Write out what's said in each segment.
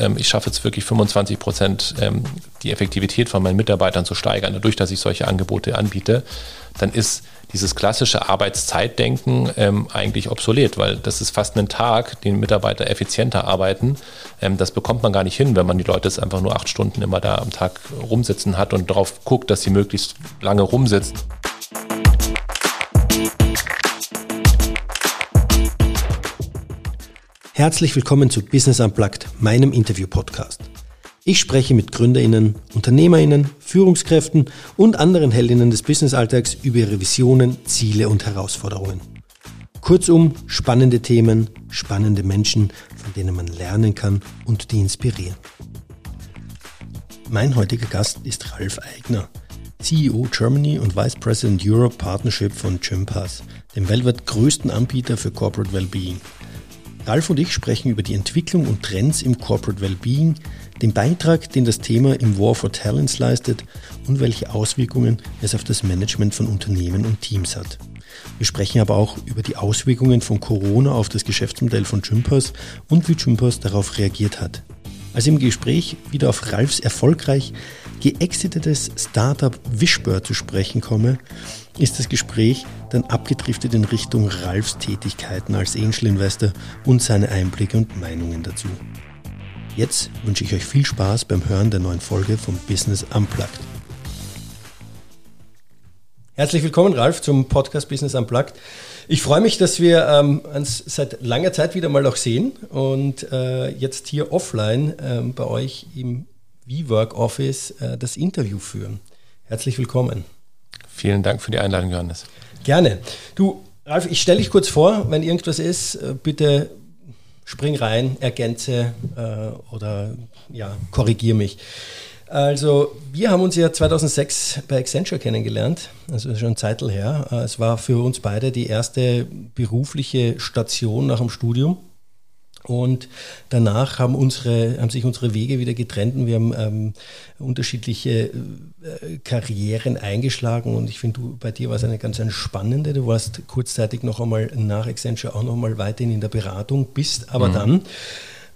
ähm, ich schaffe jetzt wirklich 25 Prozent ähm, die Effektivität von meinen Mitarbeitern zu steigern, dadurch, dass ich solche Angebote anbiete, dann ist dieses klassische Arbeitszeitdenken ähm, eigentlich obsolet, weil das ist fast ein Tag, den Mitarbeiter effizienter arbeiten. Ähm, das bekommt man gar nicht hin, wenn man die Leute jetzt einfach nur acht Stunden immer da am Tag rumsitzen hat und darauf guckt, dass sie möglichst lange rumsitzen. Herzlich willkommen zu Business Unplugged, meinem Interview-Podcast. Ich spreche mit GründerInnen, UnternehmerInnen, Führungskräften und anderen Heldinnen des Businessalltags über ihre Visionen, Ziele und Herausforderungen. Kurzum, spannende Themen, spannende Menschen, von denen man lernen kann und die inspirieren. Mein heutiger Gast ist Ralf Eigner, CEO Germany und Vice President Europe Partnership von Gympass, dem weltweit größten Anbieter für Corporate Wellbeing. Ralf und ich sprechen über die Entwicklung und Trends im Corporate Wellbeing, den Beitrag, den das Thema im War for Talents leistet und welche Auswirkungen es auf das Management von Unternehmen und Teams hat. Wir sprechen aber auch über die Auswirkungen von Corona auf das Geschäftsmodell von Gympass und wie Gympass darauf reagiert hat. Als im Gespräch wieder auf Ralfs erfolgreich geexitetes Startup Wishbird zu sprechen komme, ist das Gespräch dann abgedriftet in Richtung Ralfs Tätigkeiten als Angel Investor und seine Einblicke und Meinungen dazu. Jetzt wünsche ich euch viel Spaß beim Hören der neuen Folge vom Business Unplugged. Herzlich willkommen, Ralf, zum Podcast Business Unplugged. Ich freue mich, dass wir ähm, uns seit langer Zeit wieder mal auch sehen und äh, jetzt hier offline äh, bei euch im WeWork Office äh, das Interview führen. Herzlich willkommen. Vielen Dank für die Einladung, Johannes. Gerne. Du, Ralf, ich stelle dich kurz vor, wenn irgendwas ist, äh, bitte spring rein, ergänze äh, oder ja, korrigiere mich. Also, wir haben uns ja 2006 bei Accenture kennengelernt, also schon Zeitl her. Äh, es war für uns beide die erste berufliche Station nach dem Studium. Und danach haben, unsere, haben sich unsere Wege wieder getrennt und wir haben ähm, unterschiedliche äh, Karrieren eingeschlagen. Und ich finde, bei dir war es eine ganz eine spannende. Du warst kurzzeitig noch einmal nach Accenture auch noch mal weiterhin in der Beratung, bist aber mhm. dann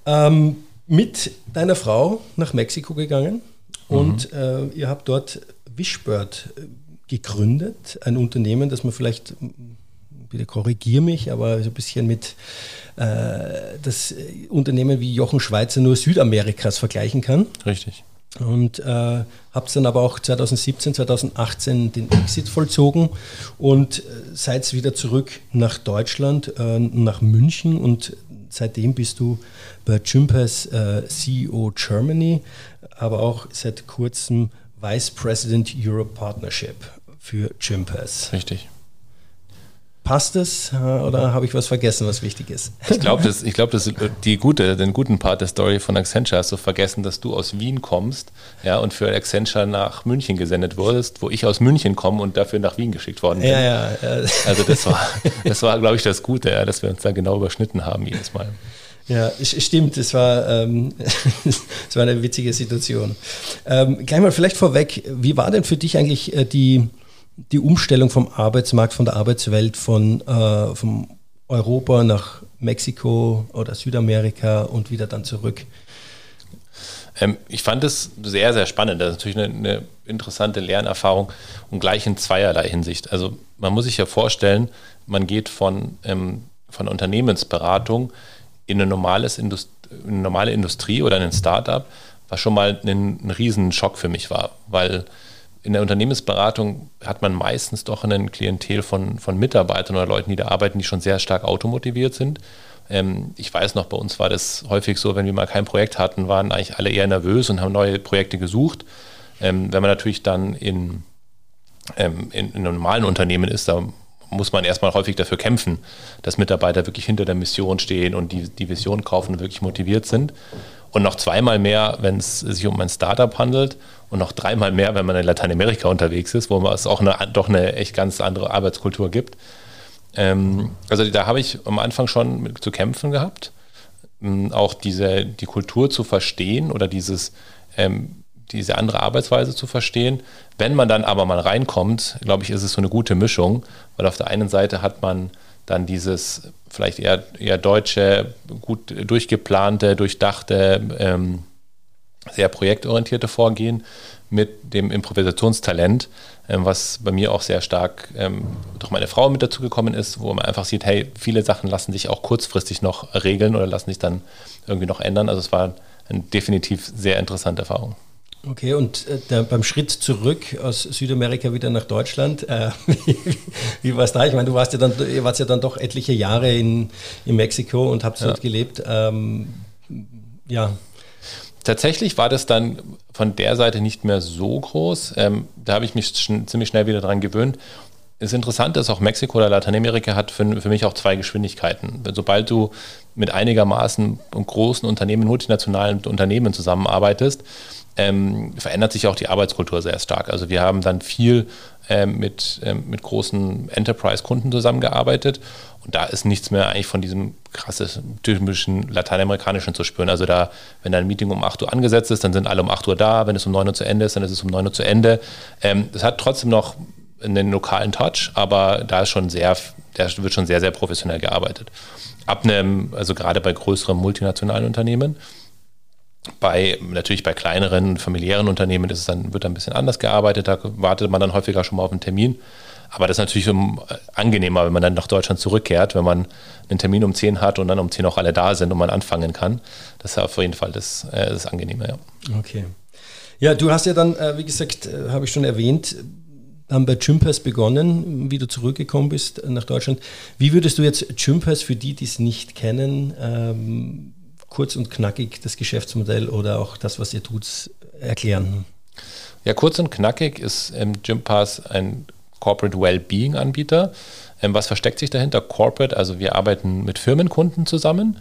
ähm, mit deiner Frau nach Mexiko gegangen mhm. und äh, ihr habt dort Wishbird äh, gegründet, ein Unternehmen, das man vielleicht, bitte korrigiere mich, aber so ein bisschen mit das Unternehmen wie Jochen Schweizer nur Südamerikas vergleichen kann. Richtig. Und äh, habt dann aber auch 2017, 2018 den Exit vollzogen und äh, seid wieder zurück nach Deutschland, äh, nach München und seitdem bist du bei Gympass äh, CEO Germany, aber auch seit kurzem Vice President Europe Partnership für Gympass. Richtig. Passt es äh, oder habe ich was vergessen, was wichtig ist? Ich glaube, das, ich glaub, das die gute, den guten Part der Story von Accenture hast du vergessen, dass du aus Wien kommst ja, und für Accenture nach München gesendet wurdest, wo ich aus München komme und dafür nach Wien geschickt worden bin. Ja, ja, ja. Also das war, das war glaube ich, das Gute, ja, dass wir uns da genau überschnitten haben jedes Mal. Ja, stimmt, es war, ähm, war eine witzige Situation. Ähm, gleich mal vielleicht vorweg, wie war denn für dich eigentlich äh, die die Umstellung vom Arbeitsmarkt, von der Arbeitswelt von äh, vom Europa nach Mexiko oder Südamerika und wieder dann zurück? Ähm, ich fand es sehr, sehr spannend. Das ist natürlich eine, eine, interessante Lernerfahrung und gleich in zweierlei Hinsicht. Also man muss sich ja vorstellen, man geht von, ähm, von Unternehmensberatung in eine, normales Indust eine normale Industrie oder in ein Startup, was schon mal ein, ein riesen Schock für mich war, weil in der Unternehmensberatung hat man meistens doch ein Klientel von, von Mitarbeitern oder Leuten, die da arbeiten, die schon sehr stark automotiviert sind. Ähm, ich weiß noch, bei uns war das häufig so, wenn wir mal kein Projekt hatten, waren eigentlich alle eher nervös und haben neue Projekte gesucht. Ähm, wenn man natürlich dann in, ähm, in, in einem normalen Unternehmen ist, da muss man erstmal häufig dafür kämpfen, dass Mitarbeiter wirklich hinter der Mission stehen und die, die Vision kaufen und wirklich motiviert sind. Und noch zweimal mehr, wenn es sich um ein Startup handelt und noch dreimal mehr, wenn man in Lateinamerika unterwegs ist, wo es auch eine, doch eine echt ganz andere Arbeitskultur gibt. Ähm, also da habe ich am Anfang schon mit zu kämpfen gehabt, ähm, auch diese, die Kultur zu verstehen oder dieses, ähm, diese andere Arbeitsweise zu verstehen. Wenn man dann aber mal reinkommt, glaube ich, ist es so eine gute Mischung, weil auf der einen Seite hat man dann dieses vielleicht eher, eher deutsche, gut durchgeplante, durchdachte, ähm, sehr projektorientierte Vorgehen mit dem Improvisationstalent, ähm, was bei mir auch sehr stark ähm, durch meine Frau mit dazugekommen ist, wo man einfach sieht, hey, viele Sachen lassen sich auch kurzfristig noch regeln oder lassen sich dann irgendwie noch ändern. Also es war eine definitiv sehr interessante Erfahrung. Okay, und äh, beim Schritt zurück aus Südamerika wieder nach Deutschland, äh, wie, wie war es da? Ich meine, du warst ja dann, ihr wart ja dann doch etliche Jahre in, in Mexiko und habt ja. dort gelebt. Ähm, ja. Tatsächlich war das dann von der Seite nicht mehr so groß. Ähm, da habe ich mich schon ziemlich schnell wieder dran gewöhnt. Das Interessante ist, auch Mexiko oder Lateinamerika hat für, für mich auch zwei Geschwindigkeiten. Sobald du mit einigermaßen großen Unternehmen, multinationalen Unternehmen zusammenarbeitest, ähm, verändert sich auch die Arbeitskultur sehr stark. Also wir haben dann viel ähm, mit, ähm, mit großen Enterprise-Kunden zusammengearbeitet und da ist nichts mehr eigentlich von diesem krassen, typischen lateinamerikanischen zu spüren. Also da, wenn ein Meeting um 8 Uhr angesetzt ist, dann sind alle um 8 Uhr da. Wenn es um 9 Uhr zu Ende ist, dann ist es um 9 Uhr zu Ende. Ähm, das hat trotzdem noch einen lokalen Touch, aber da ist schon sehr, da wird schon sehr, sehr professionell gearbeitet. Ab einem, also gerade bei größeren multinationalen Unternehmen, bei, natürlich bei kleineren, familiären Unternehmen ist es dann, wird dann ein bisschen anders gearbeitet, da wartet man dann häufiger schon mal auf einen Termin. Aber das ist natürlich angenehmer, wenn man dann nach Deutschland zurückkehrt, wenn man einen Termin um 10 hat und dann um 10 auch alle da sind und man anfangen kann. Das ist auf jeden Fall das, äh, das Angenehme, ja. Okay. Ja, du hast ja dann, äh, wie gesagt, äh, habe ich schon erwähnt, haben bei Gympass begonnen, wie du zurückgekommen bist nach Deutschland. Wie würdest du jetzt Gympass für die, die es nicht kennen, ähm, kurz und knackig das Geschäftsmodell oder auch das, was ihr tut, erklären? Ja, kurz und knackig ist ähm, Gympass ein Corporate Wellbeing Anbieter. Ähm, was versteckt sich dahinter? Corporate, also wir arbeiten mit Firmenkunden zusammen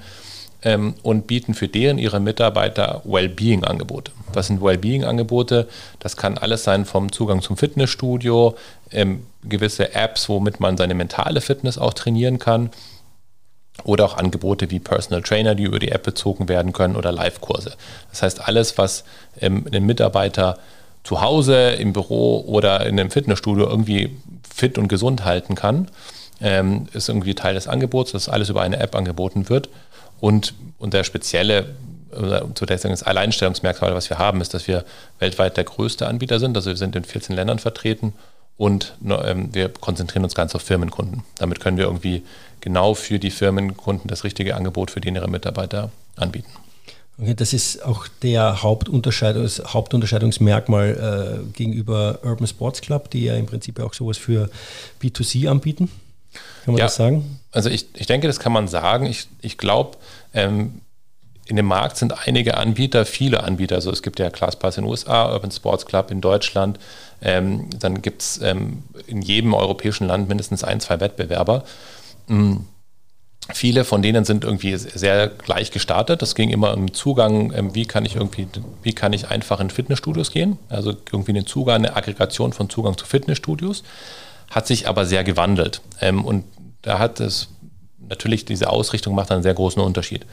ähm, und bieten für deren ihre Mitarbeiter Wellbeing Angebote. Was sind Wellbeing Angebote? Das kann alles sein vom Zugang zum Fitnessstudio, ähm, gewisse Apps, womit man seine mentale Fitness auch trainieren kann oder auch Angebote wie Personal Trainer, die über die App bezogen werden können oder Live-Kurse. Das heißt, alles, was ähm, den Mitarbeiter zu Hause, im Büro oder in einem Fitnessstudio irgendwie fit und gesund halten kann, ähm, ist irgendwie Teil des Angebots, dass alles über eine App angeboten wird. Und, und der spezielle, zu der das Alleinstellungsmerkmal, was wir haben, ist, dass wir weltweit der größte Anbieter sind. Also wir sind in 14 Ländern vertreten und ähm, wir konzentrieren uns ganz auf Firmenkunden. Damit können wir irgendwie genau für die Firmenkunden das richtige Angebot für die ihre Mitarbeiter anbieten. Okay, das ist auch der Hauptunterscheidungs Hauptunterscheidungsmerkmal äh, gegenüber Urban Sports Club, die ja im Prinzip auch sowas für B2C anbieten. Kann man ja, das sagen? Also ich, ich denke, das kann man sagen. Ich, ich glaube, ähm, in dem Markt sind einige Anbieter, viele Anbieter. Also es gibt ja ClassPass in den USA, Urban Sports Club in Deutschland. Ähm, dann gibt es ähm, in jedem europäischen Land mindestens ein, zwei Wettbewerber. Mhm. Viele von denen sind irgendwie sehr gleich gestartet. Das ging immer um Zugang, ähm, wie kann ich irgendwie, wie kann ich einfach in Fitnessstudios gehen? Also irgendwie eine Zugang, eine Aggregation von Zugang zu Fitnessstudios. Hat sich aber sehr gewandelt. Ähm, und da hat es natürlich diese Ausrichtung macht einen sehr großen Unterschied.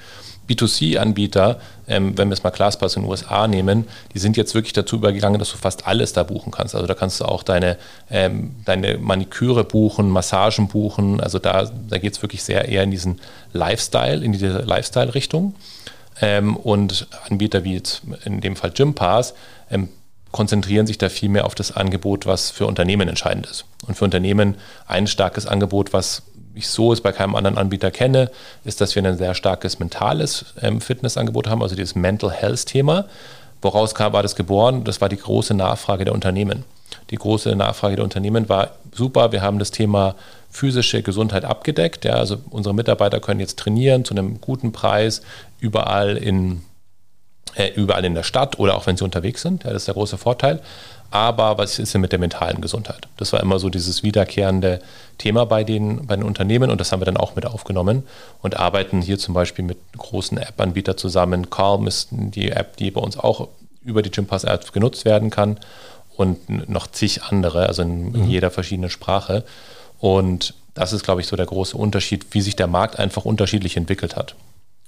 B2C-Anbieter, ähm, wenn wir es mal ClassPass in den USA nehmen, die sind jetzt wirklich dazu übergegangen, dass du fast alles da buchen kannst. Also da kannst du auch deine, ähm, deine Maniküre buchen, Massagen buchen. Also da, da geht es wirklich sehr eher in diesen Lifestyle, in diese Lifestyle-Richtung. Ähm, und Anbieter wie jetzt in dem Fall Gympass ähm, konzentrieren sich da viel mehr auf das Angebot, was für Unternehmen entscheidend ist. Und für Unternehmen ein starkes Angebot, was ich so es bei keinem anderen Anbieter kenne, ist, dass wir ein sehr starkes mentales ähm, Fitnessangebot haben, also dieses Mental Health-Thema. Woraus kam, war das geboren? Das war die große Nachfrage der Unternehmen. Die große Nachfrage der Unternehmen war super. Wir haben das Thema physische Gesundheit abgedeckt. Ja, also unsere Mitarbeiter können jetzt trainieren zu einem guten Preis überall in, äh, überall in der Stadt oder auch wenn sie unterwegs sind. Ja, das ist der große Vorteil aber was ist denn mit der mentalen Gesundheit? Das war immer so dieses wiederkehrende Thema bei den, bei den Unternehmen und das haben wir dann auch mit aufgenommen und arbeiten hier zum Beispiel mit großen App-Anbietern zusammen. Calm ist die App, die bei uns auch über die Gympass-App genutzt werden kann und noch zig andere, also in, mhm. jeder verschiedenen Sprache. Und das ist, glaube ich, so der große Unterschied, wie sich der Markt einfach unterschiedlich entwickelt hat.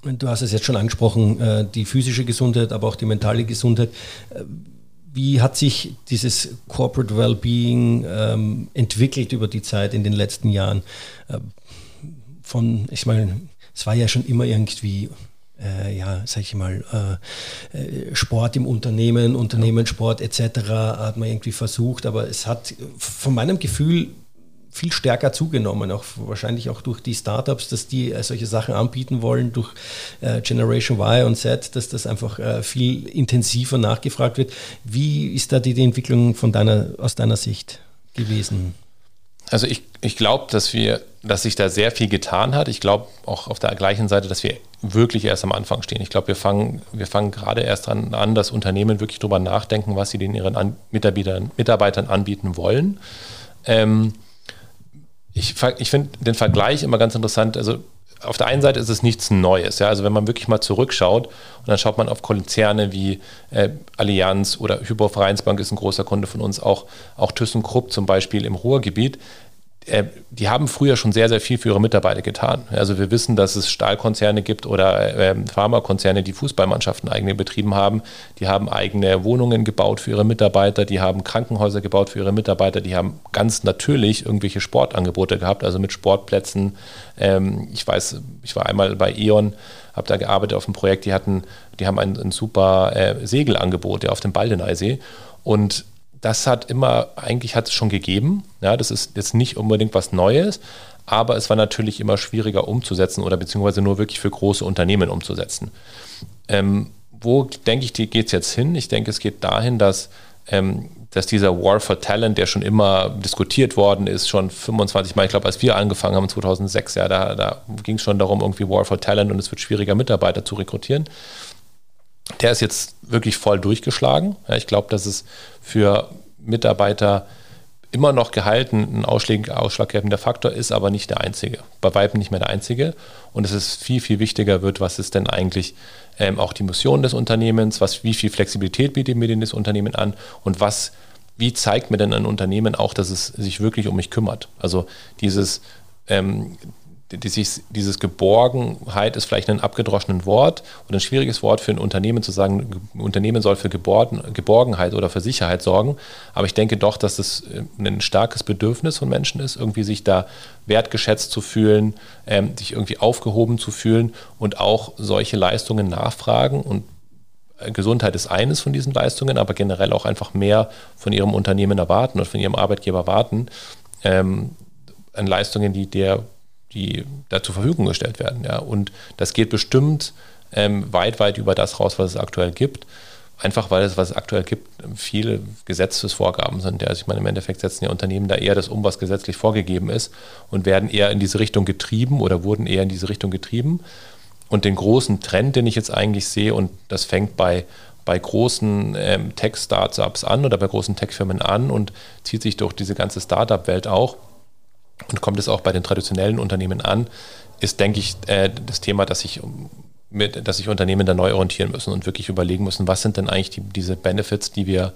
Du hast es jetzt schon angesprochen, äh, die physische Gesundheit, aber auch die mentale Gesundheit. Wie hat sich dieses Corporate Wellbeing ähm, entwickelt über die Zeit in den letzten Jahren? Ähm, von, ich meine, es war ja schon immer irgendwie äh, ja, sag ich mal, äh, äh, Sport im Unternehmen, Unternehmenssport etc. hat man irgendwie versucht, aber es hat von meinem Gefühl viel stärker zugenommen, auch wahrscheinlich auch durch die Startups, dass die äh, solche Sachen anbieten wollen, durch äh, Generation Y und Z, dass das einfach äh, viel intensiver nachgefragt wird. Wie ist da die, die Entwicklung von deiner, aus deiner Sicht gewesen? Also ich, ich glaube, dass wir, dass sich da sehr viel getan hat. Ich glaube auch auf der gleichen Seite, dass wir wirklich erst am Anfang stehen. Ich glaube, wir fangen, wir fangen gerade erst an, an, dass Unternehmen wirklich darüber nachdenken, was sie den ihren an Mitarbeitern, Mitarbeitern anbieten wollen. Ähm, ich, ich finde den Vergleich immer ganz interessant. Also auf der einen Seite ist es nichts Neues. Ja? Also wenn man wirklich mal zurückschaut und dann schaut man auf Konzerne wie äh, Allianz oder Hypo Vereinsbank ist ein großer Kunde von uns, auch, auch ThyssenKrupp zum Beispiel im Ruhrgebiet. Äh, die haben früher schon sehr, sehr viel für ihre Mitarbeiter getan. Also wir wissen, dass es Stahlkonzerne gibt oder äh, Pharmakonzerne, die Fußballmannschaften eigene betrieben haben. Die haben eigene Wohnungen gebaut für ihre Mitarbeiter, die haben Krankenhäuser gebaut für ihre Mitarbeiter, die haben ganz natürlich irgendwelche Sportangebote gehabt, also mit Sportplätzen. Ähm, ich weiß, ich war einmal bei E.ON, habe da gearbeitet auf einem Projekt, die hatten, die haben ein, ein super äh, Segelangebot ja, auf dem Baldeneysee. Und das hat immer, eigentlich hat es schon gegeben. Ja, das ist jetzt nicht unbedingt was Neues, aber es war natürlich immer schwieriger umzusetzen oder beziehungsweise nur wirklich für große Unternehmen umzusetzen. Ähm, wo denke ich, geht es jetzt hin? Ich denke, es geht dahin, dass, ähm, dass dieser War for Talent, der schon immer diskutiert worden ist, schon 25 Mal, ich glaube, als wir angefangen haben 2006, ja, da, da ging es schon darum, irgendwie War for Talent und es wird schwieriger, Mitarbeiter zu rekrutieren der ist jetzt wirklich voll durchgeschlagen. Ja, ich glaube, dass es für Mitarbeiter immer noch gehalten ein ausschlaggebender Faktor ist, aber nicht der einzige. Bei Weiben nicht mehr der einzige. Und es ist viel, viel wichtiger wird, was ist denn eigentlich ähm, auch die Mission des Unternehmens, was, wie viel Flexibilität bietet mir denn das Unternehmen an und was, wie zeigt mir denn ein Unternehmen auch, dass es sich wirklich um mich kümmert. Also dieses, ähm, dieses, dieses Geborgenheit ist vielleicht ein abgedroschenes Wort oder ein schwieriges Wort für ein Unternehmen zu sagen, ein Unternehmen soll für Geborgenheit oder für Sicherheit sorgen. Aber ich denke doch, dass das äh, ein starkes Bedürfnis von Menschen ist, irgendwie sich da wertgeschätzt zu fühlen, ähm, sich irgendwie aufgehoben zu fühlen und auch solche Leistungen nachfragen. Und äh, Gesundheit ist eines von diesen Leistungen, aber generell auch einfach mehr von ihrem Unternehmen erwarten und von ihrem Arbeitgeber erwarten. Ähm, an Leistungen, die der die da zur Verfügung gestellt werden. Ja. Und das geht bestimmt ähm, weit, weit über das raus, was es aktuell gibt. Einfach weil es, was es aktuell gibt, viele Gesetzesvorgaben sind. Ja. Also ich meine, im Endeffekt setzen ja Unternehmen da eher das um, was gesetzlich vorgegeben ist und werden eher in diese Richtung getrieben oder wurden eher in diese Richtung getrieben. Und den großen Trend, den ich jetzt eigentlich sehe, und das fängt bei, bei großen ähm, Tech-Startups an oder bei großen Tech-Firmen an und zieht sich durch diese ganze Startup-Welt auch, und kommt es auch bei den traditionellen Unternehmen an, ist, denke ich, äh, das Thema, dass sich mit, dass sich Unternehmen da neu orientieren müssen und wirklich überlegen müssen, was sind denn eigentlich die, diese Benefits, die wir,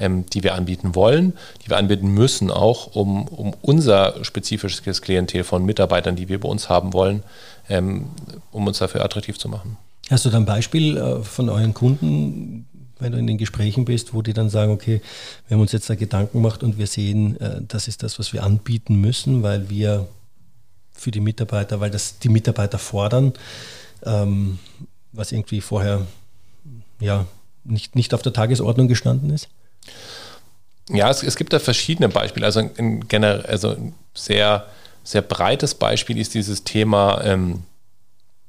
ähm, die wir anbieten wollen, die wir anbieten müssen, auch um, um unser spezifisches Klientel von Mitarbeitern, die wir bei uns haben wollen, ähm, um uns dafür attraktiv zu machen. Hast du da ein Beispiel äh, von euren Kunden, wenn du in den Gesprächen bist, wo die dann sagen, okay, wir haben uns jetzt da Gedanken gemacht und wir sehen, äh, das ist das, was wir anbieten müssen, weil wir für die Mitarbeiter, weil das die Mitarbeiter fordern, ähm, was irgendwie vorher ja nicht, nicht auf der Tagesordnung gestanden ist? Ja, es, es gibt da verschiedene Beispiele. Also ein, generell, also ein sehr, sehr breites Beispiel ist dieses Thema ähm,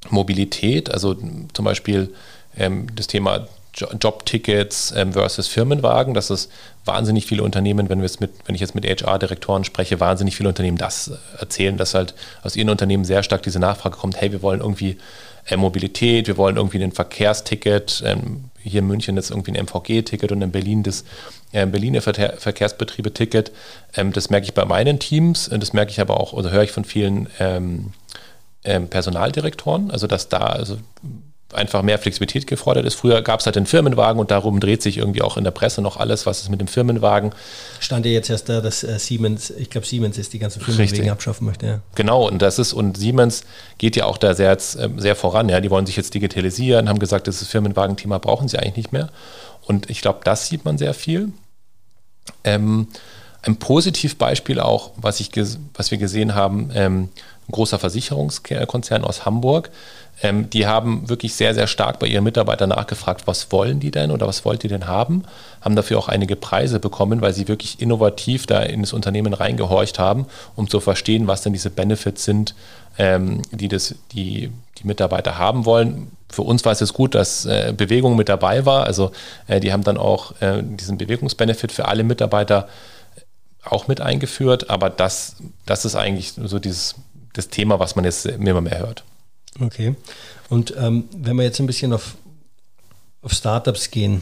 Mobilität, also zum Beispiel ähm, das Thema Jobtickets ähm, versus Firmenwagen, dass es wahnsinnig viele Unternehmen, wenn, mit, wenn ich jetzt mit HR-Direktoren spreche, wahnsinnig viele Unternehmen das äh, erzählen, dass halt aus ihren Unternehmen sehr stark diese Nachfrage kommt, hey, wir wollen irgendwie äh, Mobilität, wir wollen irgendwie ein Verkehrsticket, ähm, hier in München ist irgendwie ein MVG-Ticket und in Berlin das äh, Berliner Ver Verkehrsbetriebe-Ticket. Ähm, das merke ich bei meinen Teams, das merke ich aber auch, oder höre ich von vielen ähm, ähm, Personaldirektoren, also dass da, also einfach mehr Flexibilität gefordert ist. Früher gab es halt den Firmenwagen und darum dreht sich irgendwie auch in der Presse noch alles, was ist mit dem Firmenwagen. Stand ja jetzt erst da, dass äh, Siemens, ich glaube Siemens ist die ganzen Firmenwagen abschaffen möchte. Ja. Genau, und das ist, und Siemens geht ja auch da sehr, ähm, sehr voran. Ja. Die wollen sich jetzt digitalisieren, haben gesagt, das Firmenwagen-Thema brauchen sie eigentlich nicht mehr. Und ich glaube, das sieht man sehr viel. Ähm, ein Positivbeispiel auch, was, ich, was wir gesehen haben, ähm, ein großer Versicherungskonzern aus Hamburg, ähm, die haben wirklich sehr, sehr stark bei ihren Mitarbeitern nachgefragt, was wollen die denn oder was wollt ihr denn haben? Haben dafür auch einige Preise bekommen, weil sie wirklich innovativ da in das Unternehmen reingehorcht haben, um zu verstehen, was denn diese Benefits sind, ähm, die, das, die die Mitarbeiter haben wollen. Für uns war es jetzt gut, dass äh, Bewegung mit dabei war. Also äh, die haben dann auch äh, diesen Bewegungsbenefit für alle Mitarbeiter auch mit eingeführt. Aber das, das ist eigentlich so dieses das Thema, was man jetzt immer mehr hört. Okay. Und ähm, wenn wir jetzt ein bisschen auf, auf Startups gehen,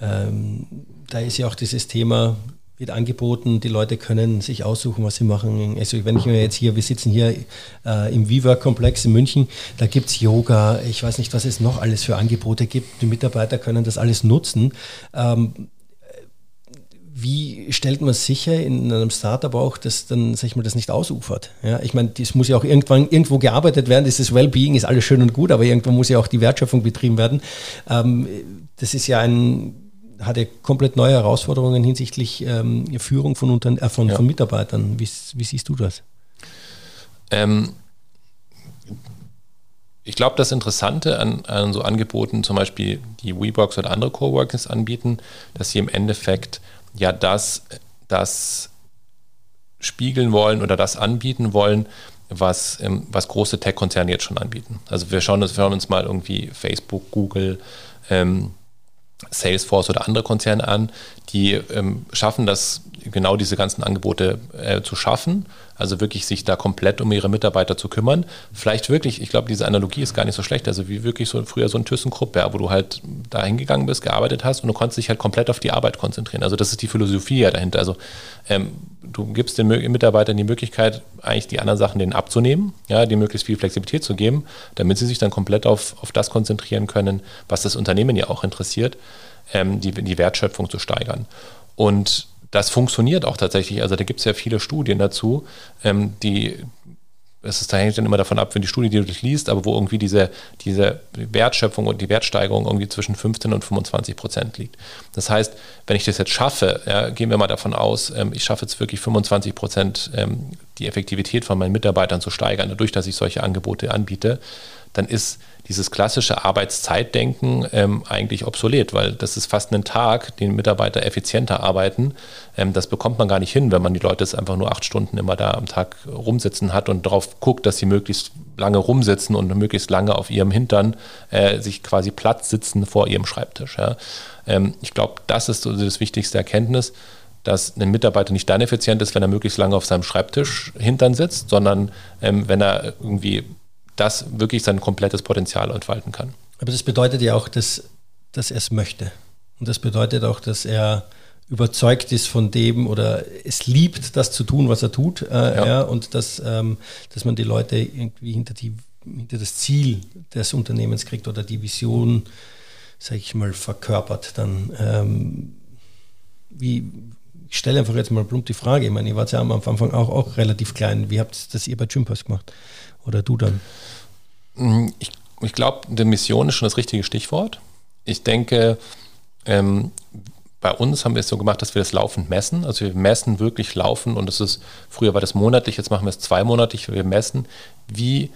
ähm, da ist ja auch dieses Thema, wird angeboten, die Leute können sich aussuchen, was sie machen. Also wenn ich mir jetzt hier, wir sitzen hier äh, im Viva-Komplex in München, da gibt es Yoga, ich weiß nicht, was es noch alles für Angebote gibt. Die Mitarbeiter können das alles nutzen. Ähm, wie stellt man sicher in einem Startup auch, dass dann, sag ich mal, das nicht ausufert? Ja, ich meine, das muss ja auch irgendwann irgendwo gearbeitet werden. Das ist Wellbeing, ist alles schön und gut, aber irgendwo muss ja auch die Wertschöpfung betrieben werden. Ähm, das ist ja ein, hat ja komplett neue Herausforderungen hinsichtlich ähm, Führung von, Unter äh, von, ja. von Mitarbeitern. Wie, wie, siehst du das? Ähm, ich glaube, das Interessante an, an, so Angeboten, zum Beispiel die WeWorks oder andere Coworkings anbieten, dass sie im Endeffekt ja das, das spiegeln wollen oder das anbieten wollen, was, ähm, was große Tech-Konzerne jetzt schon anbieten. Also wir schauen uns, wir schauen uns mal irgendwie Facebook, Google, ähm, Salesforce oder andere Konzerne an, die ähm, schaffen das, genau diese ganzen Angebote äh, zu schaffen also wirklich sich da komplett um ihre Mitarbeiter zu kümmern. Vielleicht wirklich, ich glaube, diese Analogie ist gar nicht so schlecht. Also wie wirklich so früher so ein ThyssenKrupp, ja, wo du halt da hingegangen bist, gearbeitet hast und du konntest dich halt komplett auf die Arbeit konzentrieren. Also das ist die Philosophie ja dahinter. Also ähm, du gibst den Mitarbeitern die Möglichkeit, eigentlich die anderen Sachen denen abzunehmen, ja, die möglichst viel Flexibilität zu geben, damit sie sich dann komplett auf, auf das konzentrieren können, was das Unternehmen ja auch interessiert, ähm, die, die Wertschöpfung zu steigern. Und das funktioniert auch tatsächlich. Also da gibt es ja viele Studien dazu, ähm, die es ist, da hängt dann immer davon ab, wenn die Studie, die du liest, aber wo irgendwie diese, diese Wertschöpfung und die Wertsteigerung irgendwie zwischen 15 und 25 Prozent liegt. Das heißt, wenn ich das jetzt schaffe, ja, gehen wir mal davon aus, ähm, ich schaffe jetzt wirklich 25 Prozent ähm, die Effektivität von meinen Mitarbeitern zu steigern, dadurch, dass ich solche Angebote anbiete, dann ist dieses klassische Arbeitszeitdenken ähm, eigentlich obsolet, weil das ist fast ein Tag, den Mitarbeiter effizienter arbeiten. Ähm, das bekommt man gar nicht hin, wenn man die Leute jetzt einfach nur acht Stunden immer da am Tag rumsitzen hat und darauf guckt, dass sie möglichst lange rumsitzen und möglichst lange auf ihrem Hintern äh, sich quasi Platz sitzen vor ihrem Schreibtisch. Ja. Ähm, ich glaube, das ist so das wichtigste Erkenntnis dass ein Mitarbeiter nicht dann effizient ist, wenn er möglichst lange auf seinem Schreibtisch hintern sitzt, sondern ähm, wenn er irgendwie das wirklich sein komplettes Potenzial entfalten kann. Aber das bedeutet ja auch, dass, dass er es möchte. Und das bedeutet auch, dass er überzeugt ist von dem oder es liebt, das zu tun, was er tut. Äh, ja. ja. und dass, ähm, dass man die Leute irgendwie hinter, die, hinter das Ziel des Unternehmens kriegt oder die Vision, sage ich mal, verkörpert. Dann ähm, wie, ich stelle einfach jetzt mal plump die Frage, ich meine, ihr wart ja am Anfang auch, auch relativ klein. Wie habt das ihr bei Gympass gemacht? Oder du dann? Mm, ich, ich glaube, die Mission ist schon das richtige Stichwort. Ich denke, ähm, bei uns haben wir es so gemacht, dass wir das laufend messen. Also wir messen wirklich laufen und es ist, früher war das monatlich, jetzt machen wir es zweimonatlich. Wir messen, wie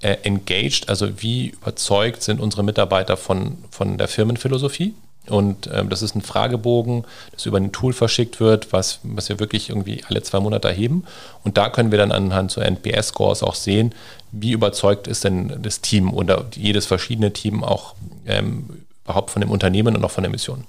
äh, engaged, also wie überzeugt sind unsere Mitarbeiter von, von der Firmenphilosophie. Und ähm, das ist ein Fragebogen, das über ein Tool verschickt wird, was, was wir wirklich irgendwie alle zwei Monate erheben. Und da können wir dann anhand so NPS-Scores auch sehen, wie überzeugt ist denn das Team oder jedes verschiedene Team auch ähm, überhaupt von dem Unternehmen und auch von der Mission.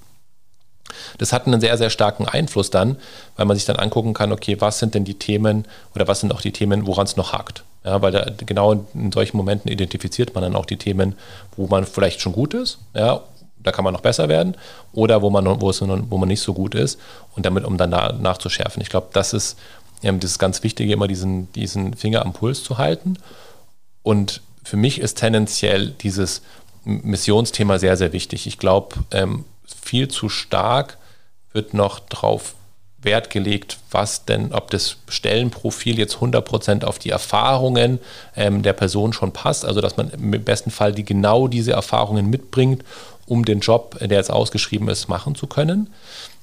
Das hat einen sehr, sehr starken Einfluss dann, weil man sich dann angucken kann, okay, was sind denn die Themen oder was sind auch die Themen, woran es noch hakt. Ja, weil da, genau in solchen Momenten identifiziert man dann auch die Themen, wo man vielleicht schon gut ist, ja, da kann man noch besser werden, oder wo man, wo es, wo man nicht so gut ist und damit, um dann da, nachzuschärfen. Ich glaube, das ist ähm, das ganz Wichtige, immer diesen, diesen Finger am Puls zu halten. Und für mich ist tendenziell dieses Missionsthema sehr, sehr wichtig. Ich glaube, ähm, viel zu stark wird noch darauf Wert gelegt, was denn, ob das Stellenprofil jetzt 100% auf die Erfahrungen ähm, der Person schon passt, also dass man im besten Fall die genau diese Erfahrungen mitbringt um den Job, der jetzt ausgeschrieben ist, machen zu können.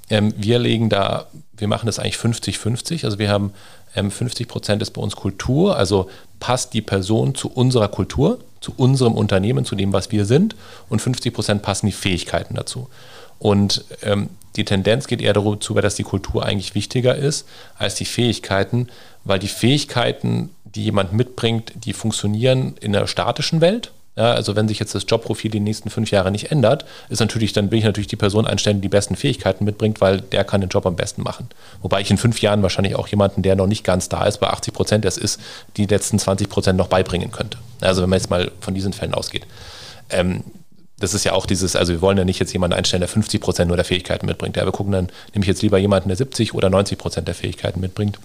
ähm, wir legen da, wir machen das eigentlich 50-50. Also wir haben ähm, 50 Prozent ist bei uns Kultur, also passt die Person zu unserer Kultur, zu unserem Unternehmen, zu dem, was wir sind, und 50 Prozent passen die Fähigkeiten dazu. Und ähm, die Tendenz geht eher dazu, dass die Kultur eigentlich wichtiger ist als die Fähigkeiten, weil die Fähigkeiten, die jemand mitbringt, die funktionieren in der statischen Welt. Ja, also wenn sich jetzt das Jobprofil die nächsten fünf Jahre nicht ändert, ist natürlich, dann will ich natürlich die Person einstellen, die die besten Fähigkeiten mitbringt, weil der kann den Job am besten machen. Wobei ich in fünf Jahren wahrscheinlich auch jemanden, der noch nicht ganz da ist, bei 80 Prozent, das ist, die letzten 20 Prozent noch beibringen könnte. Also wenn man jetzt mal von diesen Fällen ausgeht. Ähm, das ist ja auch dieses, also wir wollen ja nicht jetzt jemanden einstellen, der 50 Prozent nur der Fähigkeiten mitbringt. Ja, wir gucken dann, nehme ich jetzt lieber jemanden, der 70 oder 90 Prozent der Fähigkeiten mitbringt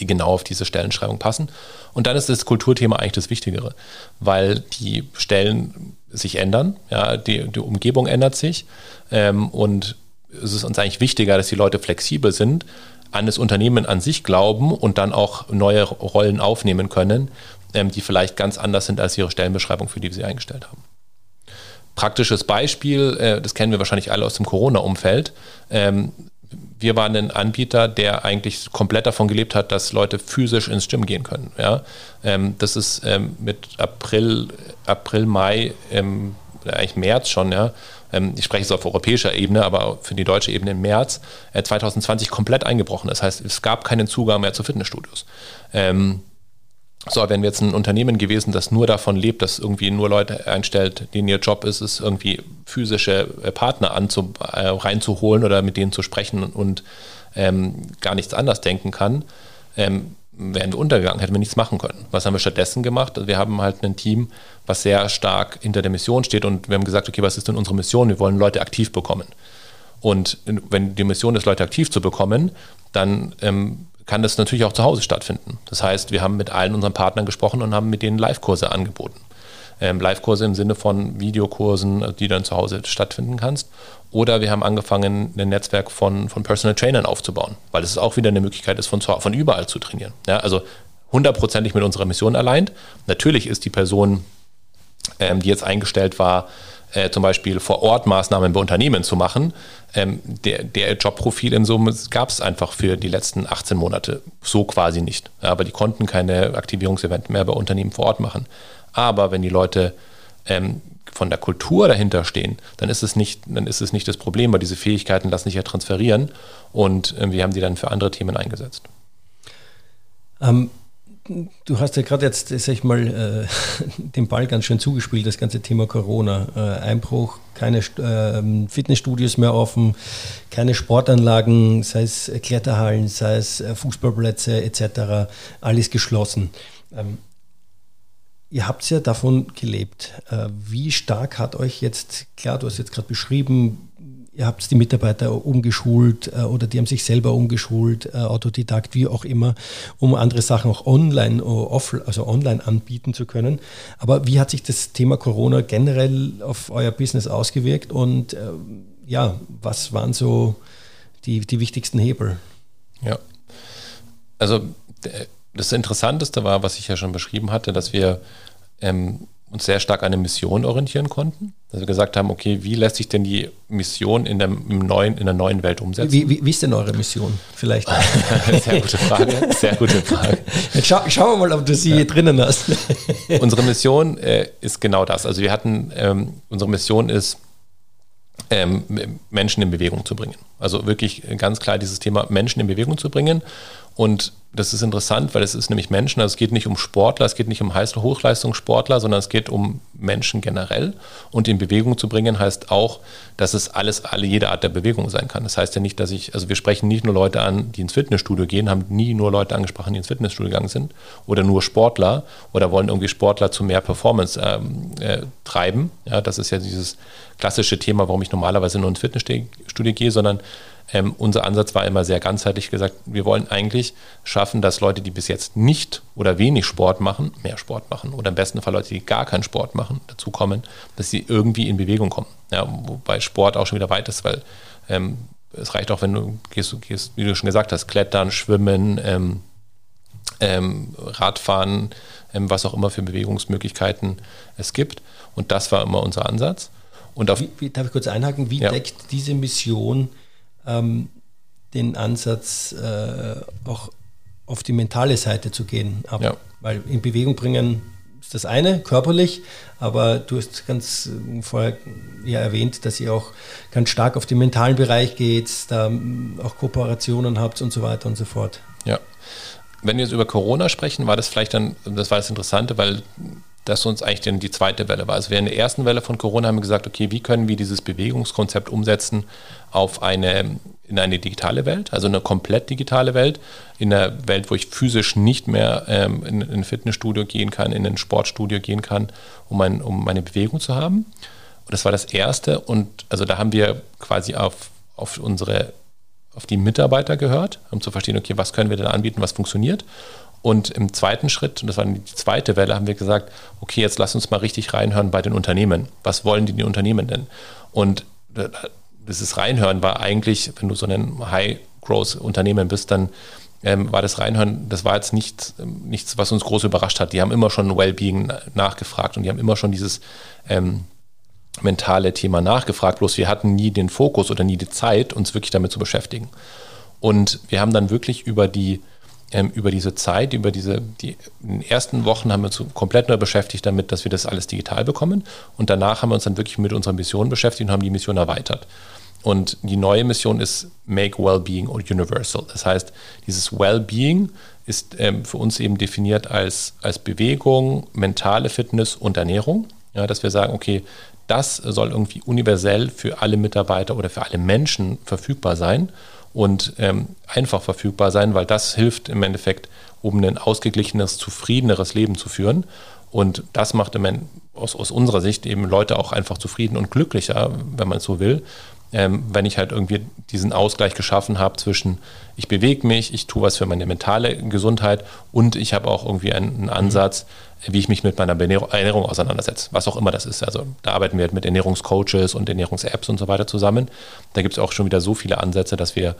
die genau auf diese Stellenschreibung passen. Und dann ist das Kulturthema eigentlich das Wichtigere, weil die Stellen sich ändern, ja, die, die Umgebung ändert sich ähm, und es ist uns eigentlich wichtiger, dass die Leute flexibel sind, an das Unternehmen an sich glauben und dann auch neue Rollen aufnehmen können, ähm, die vielleicht ganz anders sind als ihre Stellenbeschreibung, für die sie eingestellt haben. Praktisches Beispiel, äh, das kennen wir wahrscheinlich alle aus dem Corona-Umfeld. Ähm, wir waren ein Anbieter, der eigentlich komplett davon gelebt hat, dass Leute physisch ins Gym gehen können. Ja? Ähm, das ist ähm, mit April, April, Mai, ähm, eigentlich März schon, ja. Ähm, ich spreche es auf europäischer Ebene, aber für die deutsche Ebene im März äh, 2020 komplett eingebrochen. Das heißt, es gab keinen Zugang mehr zu Fitnessstudios. Ähm, so, wenn wir jetzt ein Unternehmen gewesen, das nur davon lebt, dass irgendwie nur Leute einstellt, denen ihr Job ist, ist irgendwie physische äh, Partner anzu, äh, reinzuholen oder mit denen zu sprechen und ähm, gar nichts anders denken kann, ähm, wären wir untergegangen, hätten wir nichts machen können. Was haben wir stattdessen gemacht? Also wir haben halt ein Team, was sehr stark hinter der Mission steht und wir haben gesagt, okay, was ist denn unsere Mission? Wir wollen Leute aktiv bekommen. Und wenn die Mission ist, Leute aktiv zu bekommen, dann ähm, kann das natürlich auch zu Hause stattfinden. Das heißt, wir haben mit allen unseren Partnern gesprochen und haben mit denen Live-Kurse angeboten. Ähm, Live-Kurse im Sinne von Videokursen, die du dann zu Hause stattfinden kannst. Oder wir haben angefangen, ein Netzwerk von, von Personal Trainern aufzubauen, weil es auch wieder eine Möglichkeit ist, von, von überall zu trainieren. Ja, also hundertprozentig mit unserer Mission allein. Natürlich ist die Person, ähm, die jetzt eingestellt war, äh, zum Beispiel vor Ort Maßnahmen bei Unternehmen zu machen, ähm, der, der Jobprofil in Summe gab es einfach für die letzten 18 Monate so quasi nicht. Aber die konnten keine Aktivierungsevent mehr bei Unternehmen vor Ort machen. Aber wenn die Leute ähm, von der Kultur dahinter stehen, dann ist es nicht, dann ist es nicht das Problem, weil diese Fähigkeiten lassen sich ja transferieren und äh, wir haben die dann für andere Themen eingesetzt. Ähm, Du hast ja gerade jetzt, sag ich mal, äh, den Ball ganz schön zugespielt, das ganze Thema Corona. Äh, Einbruch, keine äh, Fitnessstudios mehr offen, keine Sportanlagen, sei es Kletterhallen, sei es äh, Fußballplätze etc., alles geschlossen. Ähm, ihr habt ja davon gelebt. Äh, wie stark hat euch jetzt, klar, du hast jetzt gerade beschrieben, ihr habt die Mitarbeiter umgeschult äh, oder die haben sich selber umgeschult, äh, Autodidakt, wie auch immer, um andere Sachen auch online, äh, off, also online anbieten zu können. Aber wie hat sich das Thema Corona generell auf euer Business ausgewirkt und ja, was waren so die, die wichtigsten Hebel? Ja, also das Interessanteste war, was ich ja schon beschrieben hatte, dass wir ähm, uns sehr stark an der Mission orientieren konnten. Dass wir gesagt haben, okay, wie lässt sich denn die Mission in der, neuen, in der neuen Welt umsetzen? Wie, wie, wie ist denn eure Mission? Vielleicht. sehr gute Frage. Sehr gute Frage. Jetzt schau, schauen wir mal, ob du sie ja. hier drinnen hast. unsere Mission äh, ist genau das. Also wir hatten, ähm, unsere Mission ist, ähm, Menschen in Bewegung zu bringen. Also wirklich ganz klar dieses Thema Menschen in Bewegung zu bringen und das ist interessant, weil es ist nämlich Menschen, also es geht nicht um Sportler, es geht nicht um Hochleistungssportler, sondern es geht um Menschen generell. Und in Bewegung zu bringen heißt auch, dass es alles, alle, jede Art der Bewegung sein kann. Das heißt ja nicht, dass ich, also wir sprechen nicht nur Leute an, die ins Fitnessstudio gehen, haben nie nur Leute angesprochen, die ins Fitnessstudio gegangen sind oder nur Sportler oder wollen irgendwie Sportler zu mehr Performance ähm, äh, treiben. Ja, das ist ja dieses klassische Thema, warum ich normalerweise nur ins Fitnessstudio gehe, sondern ähm, unser Ansatz war immer sehr ganzheitlich gesagt, wir wollen eigentlich schaffen, dass Leute, die bis jetzt nicht oder wenig Sport machen, mehr Sport machen oder im besten Fall Leute, die gar keinen Sport machen, dazu kommen, dass sie irgendwie in Bewegung kommen. Ja, wobei Sport auch schon wieder weit ist, weil ähm, es reicht auch, wenn du gehst, gehst, wie du schon gesagt hast, Klettern, Schwimmen, ähm, ähm, Radfahren, ähm, was auch immer für Bewegungsmöglichkeiten es gibt. Und das war immer unser Ansatz. Und auf wie, wie, darf ich kurz einhaken, wie ja. deckt diese Mission ähm, den Ansatz, äh, auch auf die mentale Seite zu gehen. Aber, ja. Weil in Bewegung bringen ist das eine, körperlich, aber du hast ganz äh, vorher ja erwähnt, dass ihr auch ganz stark auf den mentalen Bereich geht, da ähm, auch Kooperationen habt und so weiter und so fort. Ja. Wenn wir jetzt über Corona sprechen, war das vielleicht dann, das war das Interessante, weil das uns eigentlich dann die zweite Welle war. Also während der ersten Welle von Corona haben wir gesagt, okay, wie können wir dieses Bewegungskonzept umsetzen auf eine in eine digitale Welt, also eine komplett digitale Welt, in einer Welt, wo ich physisch nicht mehr ähm, in, in, ein Fitnessstudio gehen kann, in ein Sportstudio gehen kann, um, mein, um meine Bewegung zu haben. Und das war das Erste. Und also da haben wir quasi auf, auf unsere, auf die Mitarbeiter gehört, um zu verstehen, okay, was können wir denn anbieten, was funktioniert. Und im zweiten Schritt, und das war die zweite Welle, haben wir gesagt, okay, jetzt lass uns mal richtig reinhören bei den Unternehmen. Was wollen die, die Unternehmen denn? Und dieses Reinhören war eigentlich, wenn du so ein High-Growth-Unternehmen bist, dann ähm, war das Reinhören, das war jetzt nicht, ähm, nichts, was uns groß überrascht hat. Die haben immer schon Wellbeing nachgefragt und die haben immer schon dieses ähm, mentale Thema nachgefragt, bloß wir hatten nie den Fokus oder nie die Zeit, uns wirklich damit zu beschäftigen. Und wir haben dann wirklich über die ähm, über diese Zeit, über diese, die ersten Wochen haben wir uns komplett neu beschäftigt damit, dass wir das alles digital bekommen. Und danach haben wir uns dann wirklich mit unserer Mission beschäftigt und haben die Mission erweitert. Und die neue Mission ist Make Wellbeing Universal. Das heißt, dieses Wellbeing ist ähm, für uns eben definiert als, als Bewegung, mentale Fitness und Ernährung. Ja, dass wir sagen, okay, das soll irgendwie universell für alle Mitarbeiter oder für alle Menschen verfügbar sein und ähm, einfach verfügbar sein, weil das hilft im Endeffekt, um ein ausgeglichenes, zufriedeneres Leben zu führen. Und das macht aus, aus unserer Sicht eben Leute auch einfach zufrieden und glücklicher, wenn man es so will ähm, wenn ich halt irgendwie diesen Ausgleich geschaffen habe zwischen, ich bewege mich, ich tue was für meine mentale Gesundheit und ich habe auch irgendwie einen, einen Ansatz, wie ich mich mit meiner Ernährung auseinandersetze, was auch immer das ist. Also da arbeiten wir halt mit Ernährungscoaches und Ernährungs-Apps und so weiter zusammen. Da gibt es auch schon wieder so viele Ansätze, dass wir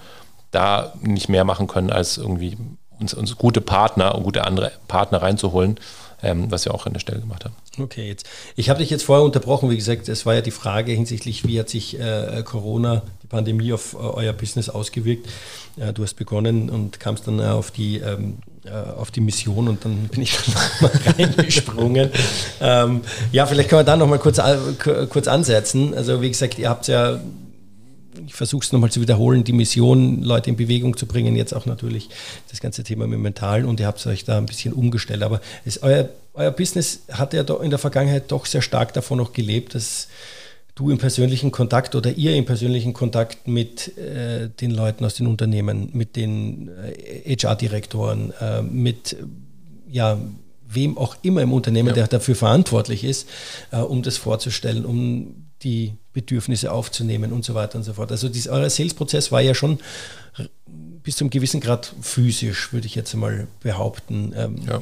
da nicht mehr machen können, als irgendwie uns, uns gute Partner und gute andere Partner reinzuholen, ähm, was wir auch an der Stelle gemacht haben. Okay, jetzt. Ich habe dich jetzt vorher unterbrochen. Wie gesagt, es war ja die Frage hinsichtlich, wie hat sich äh, Corona, die Pandemie auf äh, euer Business ausgewirkt. Äh, du hast begonnen und kamst dann auf die, ähm, äh, auf die Mission und dann bin ich dann reingesprungen. ähm, ja, vielleicht können wir da nochmal kurz, äh, kurz ansetzen. Also wie gesagt, ihr habt ja ich versuche es nochmal zu wiederholen, die Mission, Leute in Bewegung zu bringen, jetzt auch natürlich das ganze Thema mit Mentalen und ihr habt euch da ein bisschen umgestellt. Aber es, euer, euer Business hat ja in der Vergangenheit doch sehr stark davon noch gelebt, dass du im persönlichen Kontakt oder ihr im persönlichen Kontakt mit äh, den Leuten aus den Unternehmen, mit den äh, HR-Direktoren, äh, mit ja, wem auch immer im Unternehmen, ja. der dafür verantwortlich ist, äh, um das vorzustellen, um die Bedürfnisse aufzunehmen und so weiter und so fort. Also dies, euer Sales-Prozess war ja schon bis zu einem gewissen Grad physisch, würde ich jetzt mal behaupten. Ähm, ja.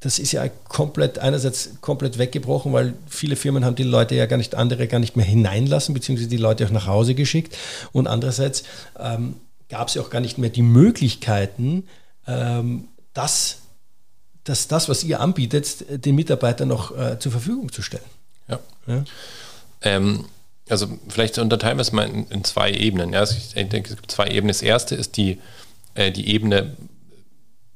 Das ist ja komplett, einerseits komplett weggebrochen, weil viele Firmen haben die Leute ja gar nicht, andere gar nicht mehr hineinlassen, beziehungsweise die Leute auch nach Hause geschickt. Und andererseits ähm, gab es ja auch gar nicht mehr die Möglichkeiten, ähm, das, dass das, was ihr anbietet, den Mitarbeitern noch äh, zur Verfügung zu stellen. Ja. ja? Ähm, also vielleicht unterteilen wir es mal in, in zwei Ebenen. Ja, also ich denke, es gibt zwei Ebenen. Das erste ist die, äh, die Ebene,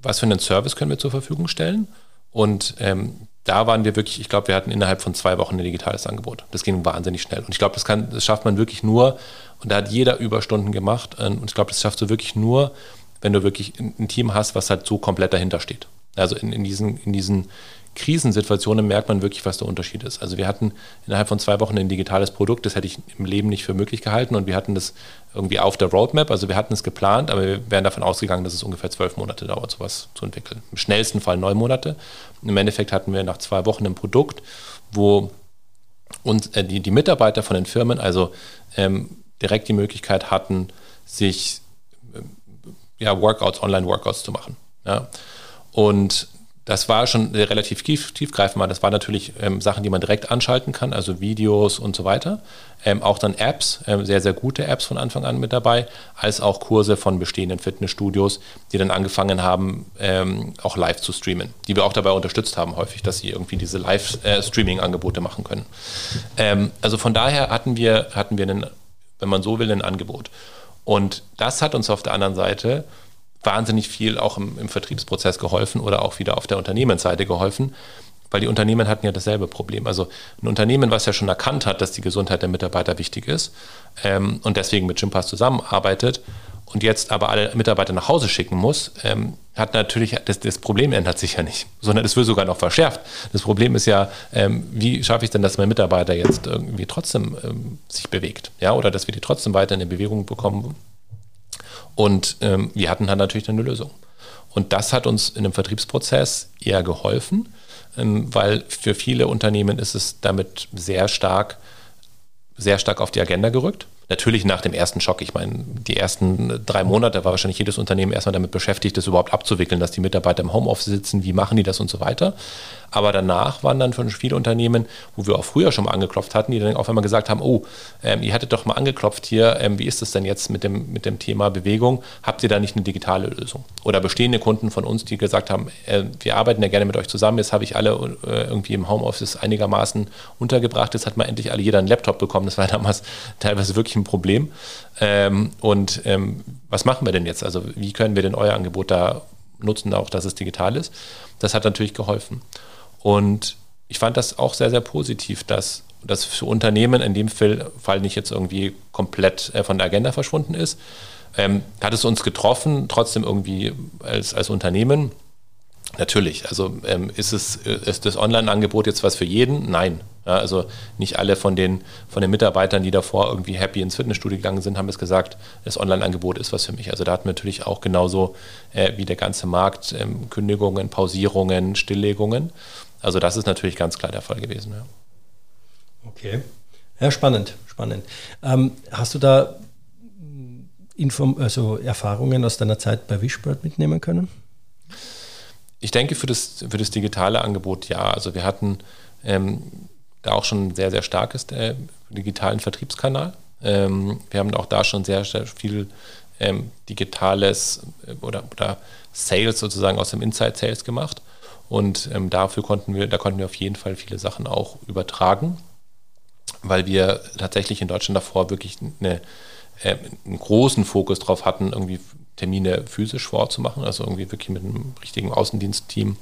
was für einen Service können wir zur Verfügung stellen? Und ähm, da waren wir wirklich, ich glaube, wir hatten innerhalb von zwei Wochen ein digitales Angebot. Das ging wahnsinnig schnell. Und ich glaube, das, das schafft man wirklich nur, und da hat jeder Überstunden gemacht. Und ich glaube, das schaffst du wirklich nur, wenn du wirklich ein Team hast, was halt so komplett dahinter steht. Also in, in diesen, in diesen Krisensituationen merkt man wirklich, was der Unterschied ist. Also wir hatten innerhalb von zwei Wochen ein digitales Produkt, das hätte ich im Leben nicht für möglich gehalten und wir hatten das irgendwie auf der Roadmap, also wir hatten es geplant, aber wir wären davon ausgegangen, dass es ungefähr zwölf Monate dauert, sowas zu entwickeln. Im schnellsten Fall neun Monate. Im Endeffekt hatten wir nach zwei Wochen ein Produkt, wo uns äh, die, die Mitarbeiter von den Firmen also ähm, direkt die Möglichkeit hatten, sich äh, ja, Workouts, Online-Workouts zu machen. Ja. Und das war schon relativ tief, tiefgreifend. Das waren natürlich ähm, Sachen, die man direkt anschalten kann, also Videos und so weiter. Ähm, auch dann Apps, ähm, sehr, sehr gute Apps von Anfang an mit dabei, als auch Kurse von bestehenden Fitnessstudios, die dann angefangen haben, ähm, auch live zu streamen, die wir auch dabei unterstützt haben, häufig, dass sie irgendwie diese Live-Streaming-Angebote machen können. Ähm, also von daher hatten wir, hatten wir einen, wenn man so will, ein Angebot. Und das hat uns auf der anderen Seite wahnsinnig viel auch im, im Vertriebsprozess geholfen oder auch wieder auf der Unternehmensseite geholfen, weil die Unternehmen hatten ja dasselbe Problem. Also ein Unternehmen, was ja schon erkannt hat, dass die Gesundheit der Mitarbeiter wichtig ist ähm, und deswegen mit Gympass zusammenarbeitet und jetzt aber alle Mitarbeiter nach Hause schicken muss, ähm, hat natürlich, das, das, Problem ändert sich ja nicht, sondern es wird sogar noch verschärft. Das Problem ist ja, ähm, wie schaffe ich denn, dass mein Mitarbeiter jetzt irgendwie trotzdem ähm, sich bewegt, ja, oder dass wir die trotzdem weiter in Bewegung bekommen. Und ähm, wir hatten dann natürlich eine Lösung. Und das hat uns in dem Vertriebsprozess eher geholfen, ähm, weil für viele Unternehmen ist es damit sehr stark, sehr stark auf die Agenda gerückt. Natürlich nach dem ersten Schock. Ich meine, die ersten drei Monate war wahrscheinlich jedes Unternehmen erstmal damit beschäftigt, das überhaupt abzuwickeln, dass die Mitarbeiter im Homeoffice sitzen, wie machen die das und so weiter. Aber danach waren dann schon viele Unternehmen, wo wir auch früher schon mal angeklopft hatten, die dann auf einmal gesagt haben, oh, ähm, ihr hattet doch mal angeklopft hier, ähm, wie ist das denn jetzt mit dem, mit dem Thema Bewegung? Habt ihr da nicht eine digitale Lösung? Oder bestehende Kunden von uns, die gesagt haben, äh, wir arbeiten ja gerne mit euch zusammen, jetzt habe ich alle äh, irgendwie im Homeoffice einigermaßen untergebracht, jetzt hat mal endlich alle jeder einen Laptop bekommen, das war damals teilweise wirklich ein Problem. Ähm, und ähm, was machen wir denn jetzt? Also wie können wir denn euer Angebot da nutzen, auch dass es digital ist? Das hat natürlich geholfen. Und ich fand das auch sehr, sehr positiv, dass das für Unternehmen in dem Fall nicht jetzt irgendwie komplett äh, von der Agenda verschwunden ist. Ähm, hat es uns getroffen, trotzdem irgendwie als, als Unternehmen? Natürlich. Also ähm, ist, es, ist das Online-Angebot jetzt was für jeden? Nein. Ja, also nicht alle von den, von den Mitarbeitern, die davor irgendwie happy ins Fitnessstudio gegangen sind, haben es gesagt, das Online-Angebot ist was für mich. Also da hatten wir natürlich auch genauso äh, wie der ganze Markt ähm, Kündigungen, Pausierungen, Stilllegungen. Also das ist natürlich ganz klar der Fall gewesen. Ja. Okay. Ja, spannend, spannend. Ähm, hast du da hm, Inform also Erfahrungen aus deiner Zeit bei Wishbird mitnehmen können? Ich denke für das, für das digitale Angebot ja. Also wir hatten ähm, da auch schon ein sehr, sehr starkes äh, digitalen Vertriebskanal. Ähm, wir haben auch da schon sehr, sehr viel ähm, digitales äh, oder, oder Sales sozusagen aus dem Inside Sales gemacht. Und ähm, dafür konnten wir, da konnten wir auf jeden Fall viele Sachen auch übertragen, weil wir tatsächlich in Deutschland davor wirklich eine, äh, einen großen Fokus darauf hatten, irgendwie Termine physisch vorzumachen, also irgendwie wirklich mit einem richtigen Außendienstteam.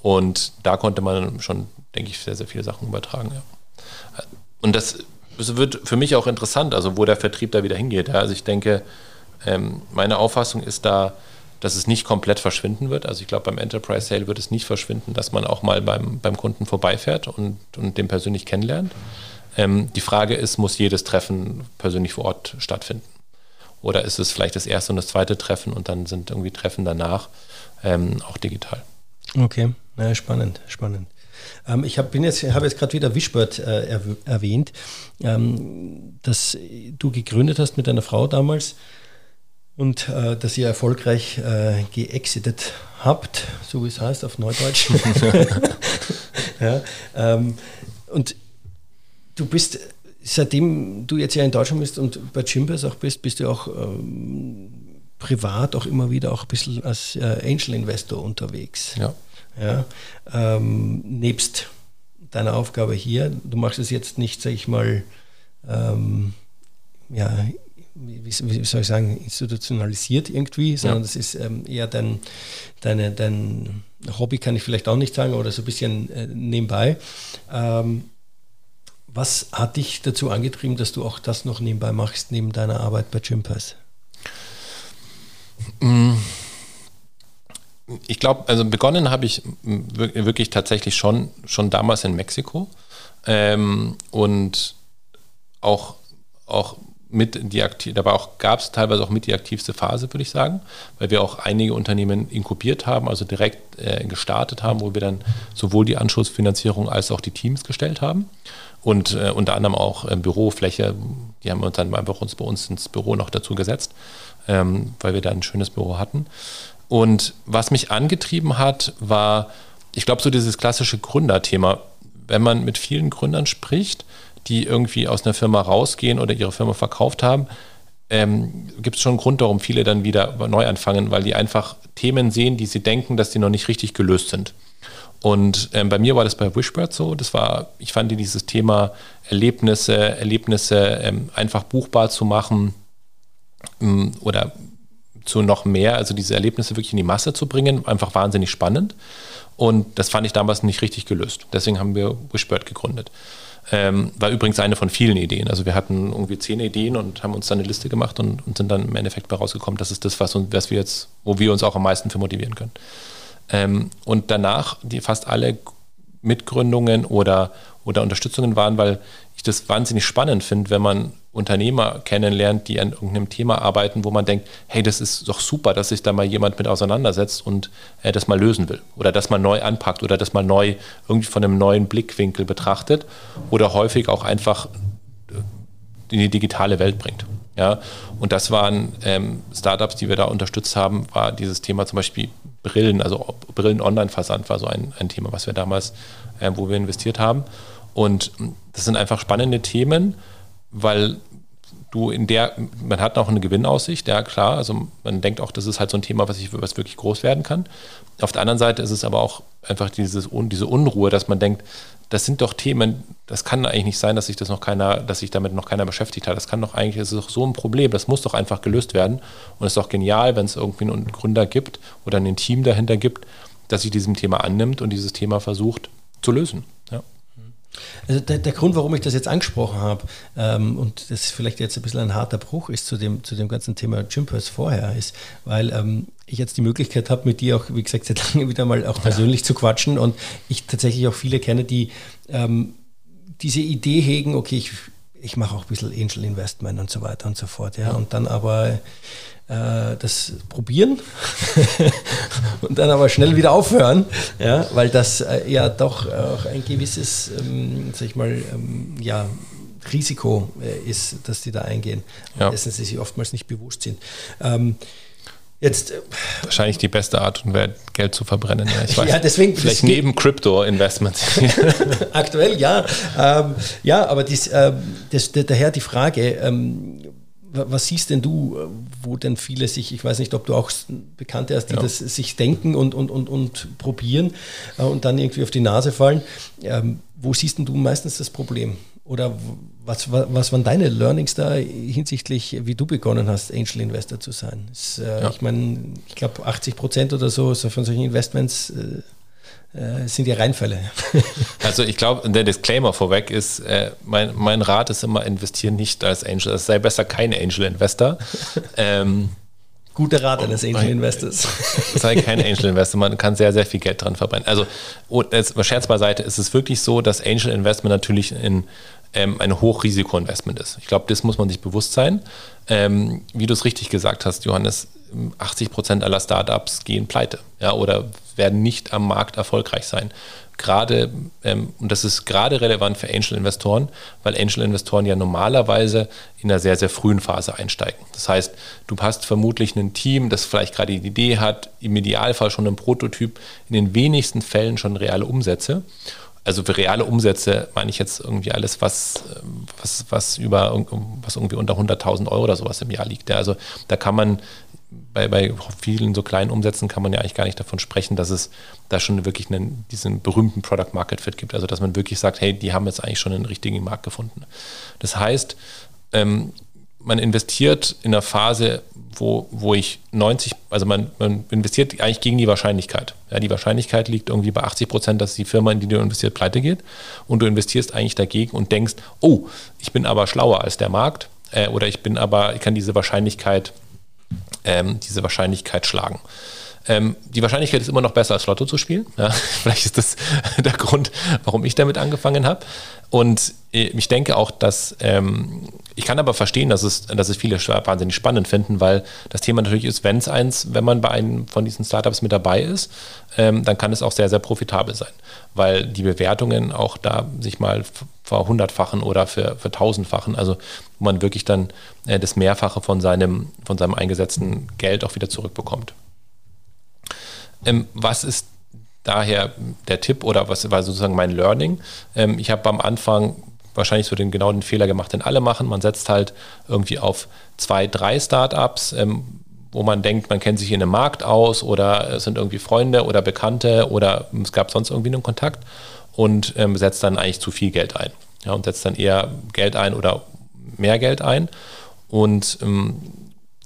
Und da konnte man schon, denke ich, sehr, sehr viele Sachen übertragen. Ja. Und das, wird für mich auch interessant, also wo der Vertrieb da wieder hingeht. Ja. Also ich denke, ähm, meine Auffassung ist da, dass es nicht komplett verschwinden wird. Also ich glaube, beim Enterprise Sale wird es nicht verschwinden, dass man auch mal beim, beim Kunden vorbeifährt und, und den persönlich kennenlernt. Ähm, die Frage ist, muss jedes Treffen persönlich vor Ort stattfinden? Oder ist es vielleicht das erste und das zweite Treffen und dann sind irgendwie Treffen danach ähm, auch digital? Okay, ja, spannend, spannend. Ähm, ich habe jetzt, hab jetzt gerade wieder Wischbert äh, erwähnt, ähm, dass du gegründet hast mit deiner Frau damals und äh, dass ihr erfolgreich äh, geexitet habt, so wie es heißt auf Neudeutsch. ja, ähm, und du bist, seitdem du jetzt ja in Deutschland bist und bei Chimbers auch bist, bist du auch ähm, privat auch immer wieder auch ein bisschen als äh, Angel Investor unterwegs. Ja. ja ähm, nebst deiner Aufgabe hier, du machst es jetzt nicht, sag ich mal, ähm, ja, wie, soll ich sagen, institutionalisiert irgendwie, sondern ja. das ist ähm, eher dein, deine, dein Hobby, kann ich vielleicht auch nicht sagen, oder so ein bisschen äh, nebenbei. Ähm, was hat dich dazu angetrieben, dass du auch das noch nebenbei machst, neben deiner Arbeit bei Gympass? Mm. Ich glaube, also begonnen habe ich wirklich tatsächlich schon, schon damals in Mexiko ähm, und auch, auch mit die aktiv, dabei auch gab es teilweise auch mit die aktivste Phase, würde ich sagen, weil wir auch einige Unternehmen inkubiert haben, also direkt äh, gestartet haben, wo wir dann sowohl die Anschlussfinanzierung als auch die Teams gestellt haben und äh, unter anderem auch äh, Bürofläche, die haben wir uns dann einfach uns bei uns ins Büro noch dazu gesetzt, ähm, weil wir da ein schönes Büro hatten. Und was mich angetrieben hat, war, ich glaube, so dieses klassische Gründerthema. Wenn man mit vielen Gründern spricht, die irgendwie aus einer Firma rausgehen oder ihre Firma verkauft haben, ähm, gibt es schon einen Grund, warum viele dann wieder neu anfangen, weil die einfach Themen sehen, die sie denken, dass die noch nicht richtig gelöst sind. Und ähm, bei mir war das bei Wishbird so. Das war, ich fand dieses Thema Erlebnisse, Erlebnisse ähm, einfach buchbar zu machen, ähm, oder zu noch mehr, also diese Erlebnisse wirklich in die Masse zu bringen, einfach wahnsinnig spannend. Und das fand ich damals nicht richtig gelöst. Deswegen haben wir Wishbird gegründet. Ähm, war übrigens eine von vielen Ideen. Also wir hatten irgendwie zehn Ideen und haben uns dann eine Liste gemacht und, und sind dann im Endeffekt bei rausgekommen, das ist das, was, was wir jetzt, wo wir uns auch am meisten für motivieren können. Ähm, und danach die fast alle Mitgründungen oder, oder Unterstützungen waren, weil ich das wahnsinnig spannend finde, wenn man Unternehmer kennenlernt, die an irgendeinem Thema arbeiten, wo man denkt, hey, das ist doch super, dass sich da mal jemand mit auseinandersetzt und äh, das mal lösen will oder das mal neu anpackt oder das mal neu irgendwie von einem neuen Blickwinkel betrachtet oder häufig auch einfach äh, in die digitale Welt bringt. Ja, und das waren ähm, Startups, die wir da unterstützt haben, war dieses Thema zum Beispiel Brillen, also Brillen-Online-Versand war so ein, ein Thema, was wir damals, äh, wo wir investiert haben. Und das sind einfach spannende Themen, weil du in der, man hat auch eine Gewinnaussicht, ja klar, also man denkt auch, das ist halt so ein Thema, was, ich, was wirklich groß werden kann. Auf der anderen Seite ist es aber auch einfach dieses, diese Unruhe, dass man denkt, das sind doch Themen, das kann eigentlich nicht sein, dass sich das noch keiner, dass sich damit noch keiner beschäftigt hat. Das kann doch eigentlich, das ist doch so ein Problem, das muss doch einfach gelöst werden. Und es ist doch genial, wenn es irgendwie einen Gründer gibt oder ein Team dahinter gibt, das sich diesem Thema annimmt und dieses Thema versucht zu lösen. Ja. Also der, der, Grund, warum ich das jetzt angesprochen habe, ähm, und das vielleicht jetzt ein bisschen ein harter Bruch ist zu dem, zu dem ganzen Thema Gympers vorher, ist, weil ähm, ich jetzt die Möglichkeit habe, mit dir auch, wie gesagt, seit lange wieder mal auch persönlich ja. zu quatschen und ich tatsächlich auch viele kenne, die ähm, diese Idee hegen, okay, ich, ich mache auch ein bisschen Angel Investment und so weiter und so fort, ja, und dann aber äh, das probieren und dann aber schnell wieder aufhören, ja, weil das äh, ja doch auch ein gewisses, ähm, sag ich mal, ähm, ja, Risiko äh, ist, dass die da eingehen, ja. dessen sie sich oftmals nicht bewusst sind. Ähm, Jetzt, äh, Wahrscheinlich die beste Art und Welt, Geld zu verbrennen. Ja, ich weiß, ja deswegen. Vielleicht neben Crypto-Investments. Aktuell ja. Ähm, ja, aber dies, ähm, das, daher die Frage, ähm, was siehst denn du, wo denn viele sich, ich weiß nicht, ob du auch Bekannte hast, die ja. das sich denken und, und, und, und probieren äh, und dann irgendwie auf die Nase fallen. Ähm, wo siehst denn du meistens das Problem? Oder was, was waren deine Learnings da hinsichtlich, wie du begonnen hast, Angel Investor zu sein? Das, äh, ja. Ich meine, ich glaube 80 Prozent oder so, so von solchen Investments äh, äh, sind ja Reinfälle. Also ich glaube, der Disclaimer vorweg ist, äh, mein, mein Rat ist immer, investieren nicht als Angel. Es sei besser kein Angel Investor. ähm, Guter Rat eines Angel Investors. Sei kein Angel Investor, man kann sehr, sehr viel Geld dran verbrennen. Also, Scherz beiseite, ist es wirklich so, dass Angel Investment natürlich in ähm, ein Hochrisiko-Investment ist. Ich glaube, das muss man sich bewusst sein. Ähm, wie du es richtig gesagt hast, Johannes, 80 Prozent aller Startups gehen pleite ja, oder werden nicht am Markt erfolgreich sein. Gerade, ähm, und das ist gerade relevant für Angel-Investoren, weil Angel-Investoren ja normalerweise in einer sehr, sehr frühen Phase einsteigen. Das heißt, du hast vermutlich ein Team, das vielleicht gerade die Idee hat, im Idealfall schon einen Prototyp, in den wenigsten Fällen schon reale Umsätze also für reale Umsätze meine ich jetzt irgendwie alles, was, was, was über was irgendwie unter 100.000 Euro oder sowas im Jahr liegt. Ja, also da kann man bei, bei vielen so kleinen Umsätzen kann man ja eigentlich gar nicht davon sprechen, dass es da schon wirklich einen, diesen berühmten Product Market Fit gibt. Also dass man wirklich sagt, hey, die haben jetzt eigentlich schon einen richtigen Markt gefunden. Das heißt, ähm, man investiert in einer Phase, wo, wo ich 90, also man, man investiert eigentlich gegen die Wahrscheinlichkeit. Ja, die Wahrscheinlichkeit liegt irgendwie bei 80 Prozent, dass die Firma, in die du investiert, pleite geht. Und du investierst eigentlich dagegen und denkst, oh, ich bin aber schlauer als der Markt äh, oder ich bin aber, ich kann diese Wahrscheinlichkeit ähm, diese Wahrscheinlichkeit schlagen. Ähm, die Wahrscheinlichkeit ist immer noch besser als Lotto zu spielen. Ja, vielleicht ist das der Grund, warum ich damit angefangen habe. Und äh, ich denke auch, dass ähm, ich kann aber verstehen, dass es, dass es viele wahnsinnig spannend finden, weil das Thema natürlich ist, wenn es eins, wenn man bei einem von diesen Startups mit dabei ist, ähm, dann kann es auch sehr, sehr profitabel sein, weil die Bewertungen auch da sich mal verhundertfachen oder für, für tausendfachen, also wo man wirklich dann äh, das Mehrfache von seinem, von seinem eingesetzten Geld auch wieder zurückbekommt. Ähm, was ist daher der Tipp oder was war sozusagen mein Learning? Ähm, ich habe am Anfang wahrscheinlich so den genau den Fehler gemacht, den alle machen. Man setzt halt irgendwie auf zwei, drei Startups, ähm, wo man denkt, man kennt sich in einem Markt aus oder es sind irgendwie Freunde oder Bekannte oder es gab sonst irgendwie einen Kontakt und ähm, setzt dann eigentlich zu viel Geld ein. Ja, und setzt dann eher Geld ein oder mehr Geld ein. Und ähm,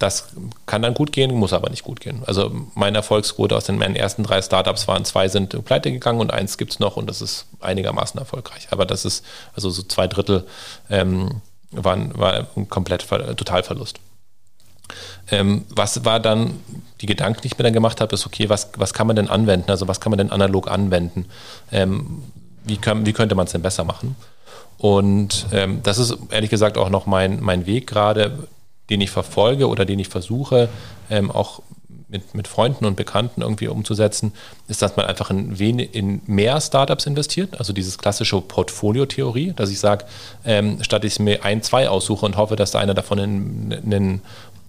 das kann dann gut gehen, muss aber nicht gut gehen. Also meine Erfolgsquote aus den meinen ersten drei Startups waren, zwei sind pleite gegangen und eins gibt es noch und das ist einigermaßen erfolgreich. Aber das ist, also so zwei Drittel ähm, waren, war ein komplett Totalverlust. Ähm, was war dann die Gedanken, die ich mir dann gemacht habe, ist, okay, was, was kann man denn anwenden? Also was kann man denn analog anwenden? Ähm, wie, kann, wie könnte man es denn besser machen? Und ähm, das ist ehrlich gesagt auch noch mein, mein Weg gerade, den ich verfolge oder den ich versuche, ähm, auch mit, mit Freunden und Bekannten irgendwie umzusetzen, ist, dass man einfach in, wenig, in mehr Startups investiert. Also dieses klassische Portfolio-Theorie, dass ich sage, ähm, statt ich mir ein, zwei aussuche und hoffe, dass da einer davon ein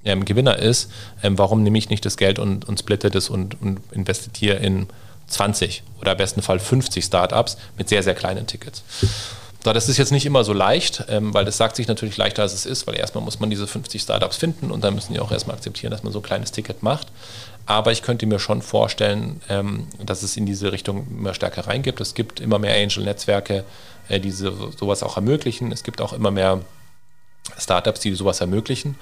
ähm, Gewinner ist, ähm, warum nehme ich nicht das Geld und, und splitte das und, und investiere in 20 oder im besten Fall 50 Startups mit sehr, sehr kleinen Tickets. Das ist jetzt nicht immer so leicht, ähm, weil das sagt sich natürlich leichter, als es ist, weil erstmal muss man diese 50 Startups finden und dann müssen die auch erstmal akzeptieren, dass man so ein kleines Ticket macht. Aber ich könnte mir schon vorstellen, ähm, dass es in diese Richtung immer stärker reingibt. Es gibt immer mehr Angel-Netzwerke, äh, die sowas auch ermöglichen. Es gibt auch immer mehr Startups, die sowas ermöglichen.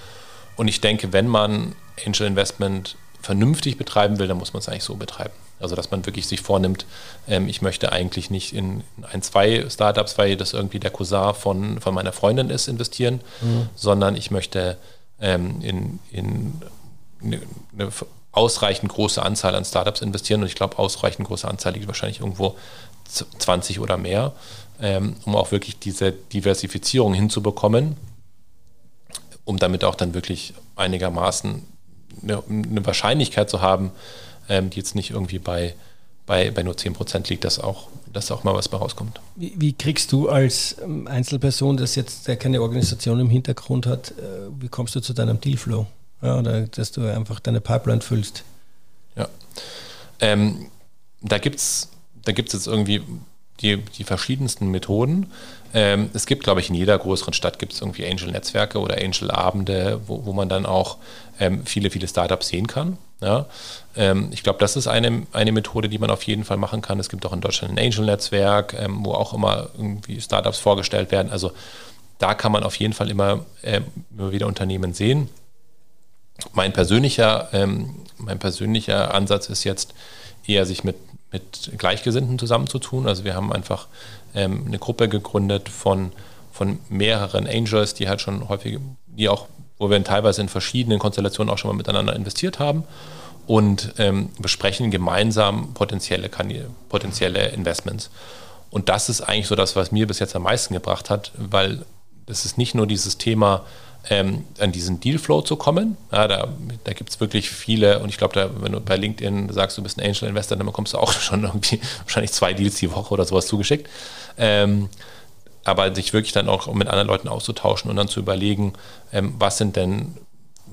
Und ich denke, wenn man Angel Investment vernünftig betreiben will, dann muss man es eigentlich so betreiben. Also dass man wirklich sich vornimmt, ähm, ich möchte eigentlich nicht in ein, zwei Startups, weil das irgendwie der Cousin von, von meiner Freundin ist, investieren, mhm. sondern ich möchte ähm, in, in eine, eine ausreichend große Anzahl an Startups investieren. Und ich glaube, ausreichend große Anzahl liegt wahrscheinlich irgendwo 20 oder mehr, ähm, um auch wirklich diese Diversifizierung hinzubekommen, um damit auch dann wirklich einigermaßen eine, eine Wahrscheinlichkeit zu haben, ähm, die jetzt nicht irgendwie bei, bei, bei nur 10% liegt, dass auch, dass auch mal was bei rauskommt. Wie, wie kriegst du als ähm, Einzelperson, das jetzt der keine Organisation im Hintergrund hat, äh, wie kommst du zu deinem Dealflow? Ja, oder dass du einfach deine Pipeline füllst? Ja. Ähm, da gibt es da gibt's jetzt irgendwie die, die verschiedensten Methoden. Ähm, es gibt, glaube ich, in jeder größeren Stadt gibt es irgendwie Angel-Netzwerke oder Angel-Abende, wo, wo man dann auch ähm, viele, viele Startups sehen kann. Ja? Ähm, ich glaube, das ist eine, eine Methode, die man auf jeden Fall machen kann. Es gibt auch in Deutschland ein Angel-Netzwerk, ähm, wo auch immer irgendwie Startups vorgestellt werden. Also da kann man auf jeden Fall immer, äh, immer wieder Unternehmen sehen. Mein persönlicher, ähm, mein persönlicher Ansatz ist jetzt eher, sich mit mit Gleichgesinnten zusammenzutun. Also wir haben einfach ähm, eine Gruppe gegründet von, von mehreren Angels, die halt schon häufig, die auch, wo wir teilweise in verschiedenen Konstellationen auch schon mal miteinander investiert haben und ähm, besprechen gemeinsam potenzielle, potenzielle Investments. Und das ist eigentlich so das, was mir bis jetzt am meisten gebracht hat, weil es ist nicht nur dieses Thema, ähm, an diesen Dealflow zu kommen. Ja, da da gibt es wirklich viele und ich glaube, wenn du bei LinkedIn sagst, du bist ein Angel Investor, dann bekommst du auch schon irgendwie wahrscheinlich zwei Deals die Woche oder sowas zugeschickt. Ähm, aber sich wirklich dann auch mit anderen Leuten auszutauschen und dann zu überlegen, ähm, was sind denn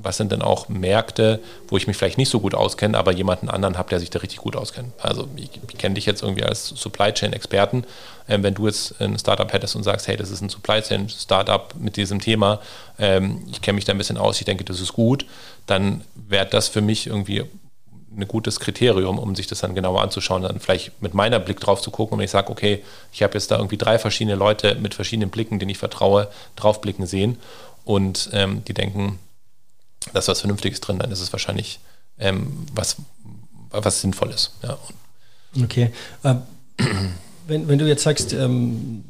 was sind denn auch Märkte, wo ich mich vielleicht nicht so gut auskenne, aber jemanden anderen habe, der sich da richtig gut auskennt. Also ich, ich kenne dich jetzt irgendwie als Supply Chain Experten. Ähm, wenn du jetzt ein Startup hättest und sagst, hey, das ist ein Supply Chain Startup mit diesem Thema, ähm, ich kenne mich da ein bisschen aus, ich denke, das ist gut, dann wäre das für mich irgendwie ein gutes Kriterium, um sich das dann genauer anzuschauen, dann vielleicht mit meiner Blick drauf zu gucken und ich sage, okay, ich habe jetzt da irgendwie drei verschiedene Leute mit verschiedenen Blicken, denen ich vertraue, draufblicken sehen und ähm, die denken, da ist was Vernünftiges drin, dann ist es wahrscheinlich ähm, was, was Sinnvolles. Ja. Okay. Äh, wenn, wenn du jetzt sagst, ähm,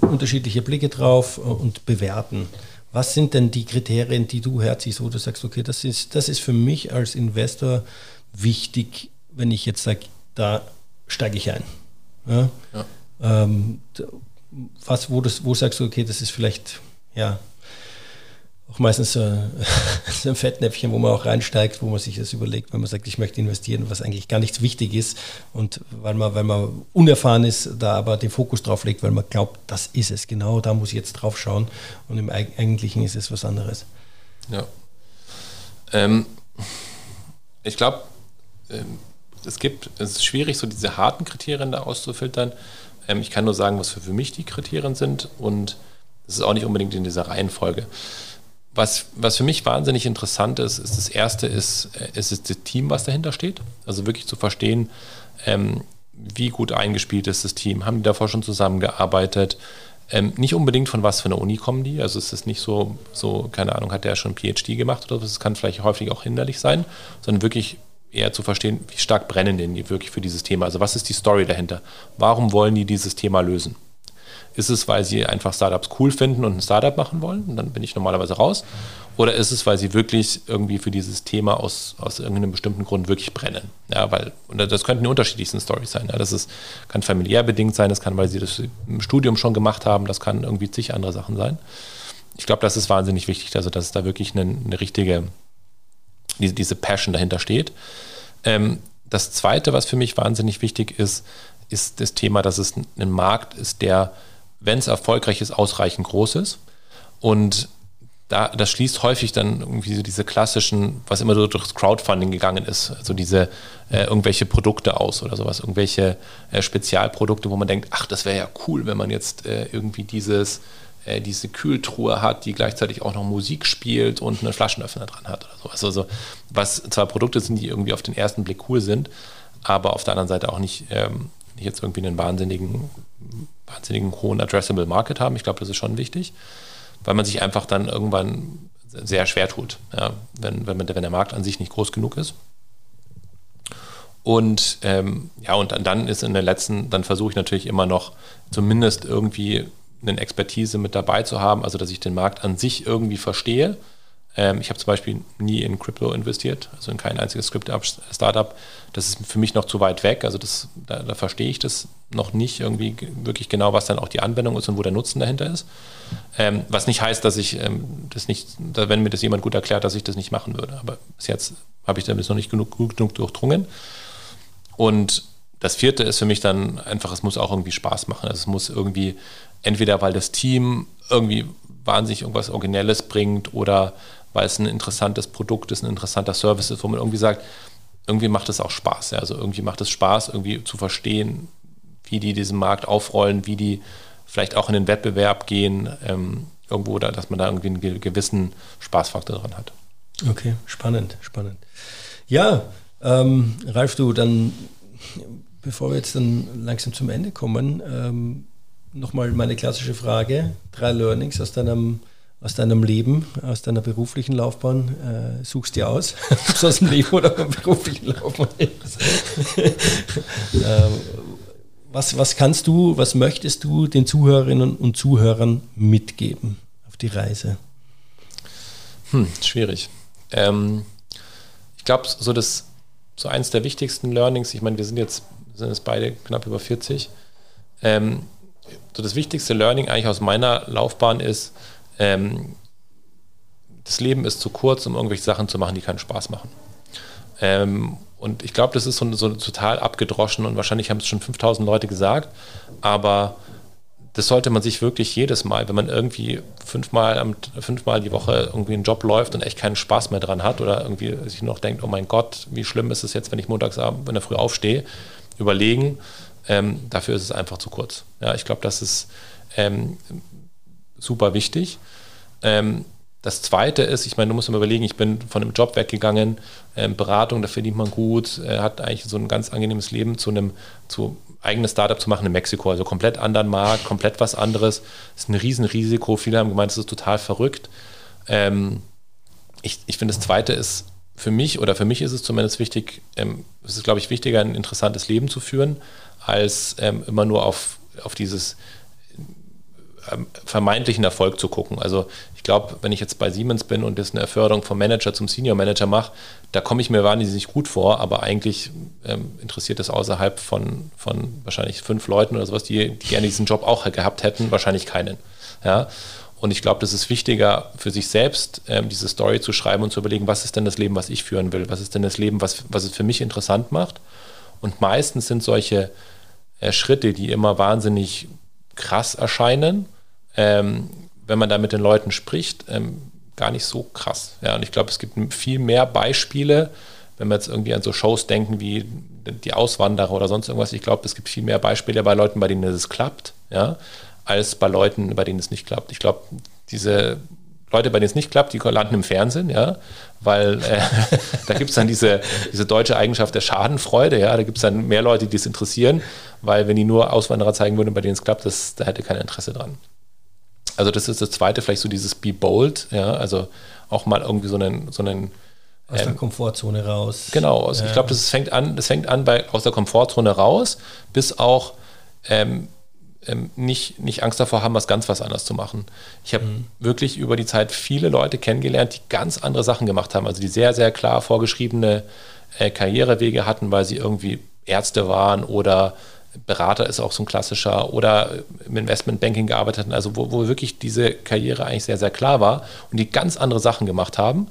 unterschiedliche Blicke drauf und bewerten, was sind denn die Kriterien, die du herziehst, wo du sagst, okay, das ist, das ist für mich als Investor wichtig, wenn ich jetzt sage, da steige ich ein. Ja? Ja. Ähm, was, wo, das, wo sagst du, okay, das ist vielleicht ja, auch meistens so, so ein Fettnäpfchen, wo man auch reinsteigt, wo man sich das überlegt, wenn man sagt, ich möchte investieren, was eigentlich gar nichts wichtig ist. Und weil man, weil man unerfahren ist, da aber den Fokus drauf legt, weil man glaubt, das ist es, genau, da muss ich jetzt drauf schauen. Und im Eigentlichen ist es was anderes. Ja. Ähm, ich glaube, es gibt, es ist schwierig, so diese harten Kriterien da auszufiltern. Ähm, ich kann nur sagen, was für, für mich die Kriterien sind und es ist auch nicht unbedingt in dieser Reihenfolge. Was, was für mich wahnsinnig interessant ist, ist das erste ist, äh, ist das Team, was dahinter steht. Also wirklich zu verstehen, ähm, wie gut eingespielt ist das Team. Haben die davor schon zusammengearbeitet? Ähm, nicht unbedingt von was für einer Uni kommen die. Also es ist nicht so, so, keine Ahnung, hat der schon PhD gemacht oder so. Es kann vielleicht häufig auch hinderlich sein, sondern wirklich eher zu verstehen, wie stark brennen denn die wirklich für dieses Thema. Also was ist die Story dahinter? Warum wollen die dieses Thema lösen? Ist es, weil sie einfach Startups cool finden und ein Startup machen wollen? Und dann bin ich normalerweise raus. Oder ist es, weil sie wirklich irgendwie für dieses Thema aus, aus irgendeinem bestimmten Grund wirklich brennen? Ja, weil, und das könnten die unterschiedlichsten Stories sein. Ja, das ist, kann familiär bedingt sein, das kann, weil sie das im Studium schon gemacht haben, das kann irgendwie zig andere Sachen sein. Ich glaube, das ist wahnsinnig wichtig, also dass da wirklich eine, eine richtige, diese, diese Passion dahinter steht. Ähm, das Zweite, was für mich wahnsinnig wichtig ist, ist das Thema, dass es ein Markt ist, der, wenn es erfolgreich ist, ausreichend groß ist. Und da, das schließt häufig dann irgendwie so diese klassischen, was immer so durchs Crowdfunding gegangen ist, also diese äh, irgendwelche Produkte aus oder sowas, irgendwelche äh, Spezialprodukte, wo man denkt, ach, das wäre ja cool, wenn man jetzt äh, irgendwie dieses, äh, diese Kühltruhe hat, die gleichzeitig auch noch Musik spielt und einen Flaschenöffner dran hat oder sowas. Also, was zwar Produkte sind, die irgendwie auf den ersten Blick cool sind, aber auf der anderen Seite auch nicht, ähm, jetzt irgendwie einen wahnsinnigen, wahnsinnigen hohen Addressable Market haben. Ich glaube, das ist schon wichtig weil man sich einfach dann irgendwann sehr schwer tut, ja, wenn, wenn, man, wenn der Markt an sich nicht groß genug ist. Und ähm, ja, und dann ist in der letzten, dann versuche ich natürlich immer noch zumindest irgendwie eine Expertise mit dabei zu haben, also dass ich den Markt an sich irgendwie verstehe. Ähm, ich habe zum Beispiel nie in Crypto investiert, also in kein einziges Crypto-Startup. Das ist für mich noch zu weit weg, also das, da, da verstehe ich das noch nicht irgendwie wirklich genau, was dann auch die Anwendung ist und wo der Nutzen dahinter ist. Ähm, was nicht heißt, dass ich ähm, das nicht, wenn mir das jemand gut erklärt, dass ich das nicht machen würde. Aber bis jetzt habe ich damit noch nicht genug, gut genug durchdrungen. Und das vierte ist für mich dann einfach, es muss auch irgendwie Spaß machen. Also es muss irgendwie, entweder weil das Team irgendwie wahnsinnig irgendwas Originelles bringt oder weil es ein interessantes Produkt ist, ein interessanter Service ist, wo man irgendwie sagt, irgendwie macht es auch Spaß. Ja? Also irgendwie macht es Spaß, irgendwie zu verstehen, wie die diesen Markt aufrollen, wie die vielleicht auch in den Wettbewerb gehen, ähm, irgendwo, da, dass man da irgendwie einen gewissen Spaßfaktor dran hat. Okay, spannend, spannend. Ja, ähm, Ralf, du, dann, bevor wir jetzt dann langsam zum Ende kommen, ähm, nochmal meine klassische Frage. Drei Learnings aus deinem, aus deinem Leben, aus deiner beruflichen Laufbahn. Äh, suchst dir aus, ob es aus dem Leben oder aus der beruflichen Laufbahn ist. ähm, was, was kannst du, was möchtest du den Zuhörerinnen und Zuhörern mitgeben auf die Reise? Hm, schwierig. Ähm, ich glaube, so das so eins der wichtigsten Learnings, ich meine, wir sind jetzt, sind jetzt beide knapp über 40. Ähm, so das wichtigste Learning eigentlich aus meiner Laufbahn ist, ähm, das Leben ist zu kurz, um irgendwelche Sachen zu machen, die keinen Spaß machen. Ähm, und ich glaube, das ist so, so, total abgedroschen und wahrscheinlich haben es schon 5000 Leute gesagt, aber das sollte man sich wirklich jedes Mal, wenn man irgendwie fünfmal, fünfmal die Woche irgendwie einen Job läuft und echt keinen Spaß mehr dran hat oder irgendwie sich noch denkt, oh mein Gott, wie schlimm ist es jetzt, wenn ich montags wenn er früh aufstehe, überlegen, ähm, dafür ist es einfach zu kurz. Ja, ich glaube, das ist ähm, super wichtig. Ähm, das Zweite ist, ich meine, du musst mal überlegen, ich bin von einem Job weggegangen, ähm, Beratung, da verdient man gut, äh, hat eigentlich so ein ganz angenehmes Leben zu einem zu eigenes Startup zu machen in Mexiko, also komplett anderen Markt, komplett was anderes. Das ist ein Riesenrisiko. Viele haben gemeint, das ist total verrückt. Ähm, ich ich finde, das Zweite ist für mich, oder für mich ist es zumindest wichtig, ähm, es ist, glaube ich, wichtiger, ein interessantes Leben zu führen, als ähm, immer nur auf, auf dieses ähm, vermeintlichen Erfolg zu gucken. Also ich glaube, wenn ich jetzt bei Siemens bin und das eine Förderung vom Manager zum Senior Manager mache, da komme ich mir wahnsinnig gut vor, aber eigentlich ähm, interessiert das außerhalb von, von wahrscheinlich fünf Leuten oder sowas, die, die gerne diesen Job auch gehabt hätten, wahrscheinlich keinen. Ja? Und ich glaube, das ist wichtiger für sich selbst, ähm, diese Story zu schreiben und zu überlegen, was ist denn das Leben, was ich führen will? Was ist denn das Leben, was, was es für mich interessant macht? Und meistens sind solche Schritte, die immer wahnsinnig krass erscheinen, ähm, wenn man da mit den Leuten spricht, ähm, gar nicht so krass. Ja, und ich glaube, es gibt viel mehr Beispiele, wenn wir jetzt irgendwie an so Shows denken wie die Auswanderer oder sonst irgendwas. Ich glaube, es gibt viel mehr Beispiele bei Leuten, bei denen es klappt, ja, als bei Leuten, bei denen es nicht klappt. Ich glaube, diese Leute, bei denen es nicht klappt, die landen im Fernsehen, ja, weil äh, da gibt es dann diese, diese deutsche Eigenschaft der Schadenfreude, ja, da gibt es dann mehr Leute, die es interessieren, weil wenn die nur Auswanderer zeigen würden, bei denen es klappt, das, da hätte keiner Interesse dran. Also das ist das zweite, vielleicht so dieses Be Bold, ja, also auch mal irgendwie so einen, so einen aus der ähm, Komfortzone raus. Genau, also ja. ich glaube, das fängt an, das fängt an bei aus der Komfortzone raus, bis auch ähm, ähm, nicht, nicht Angst davor haben, was ganz was anderes zu machen. Ich habe mhm. wirklich über die Zeit viele Leute kennengelernt, die ganz andere Sachen gemacht haben, also die sehr, sehr klar vorgeschriebene äh, Karrierewege hatten, weil sie irgendwie Ärzte waren oder Berater ist auch so ein klassischer oder im Investmentbanking gearbeitet hatten, also wo, wo wirklich diese Karriere eigentlich sehr, sehr klar war und die ganz andere Sachen gemacht haben.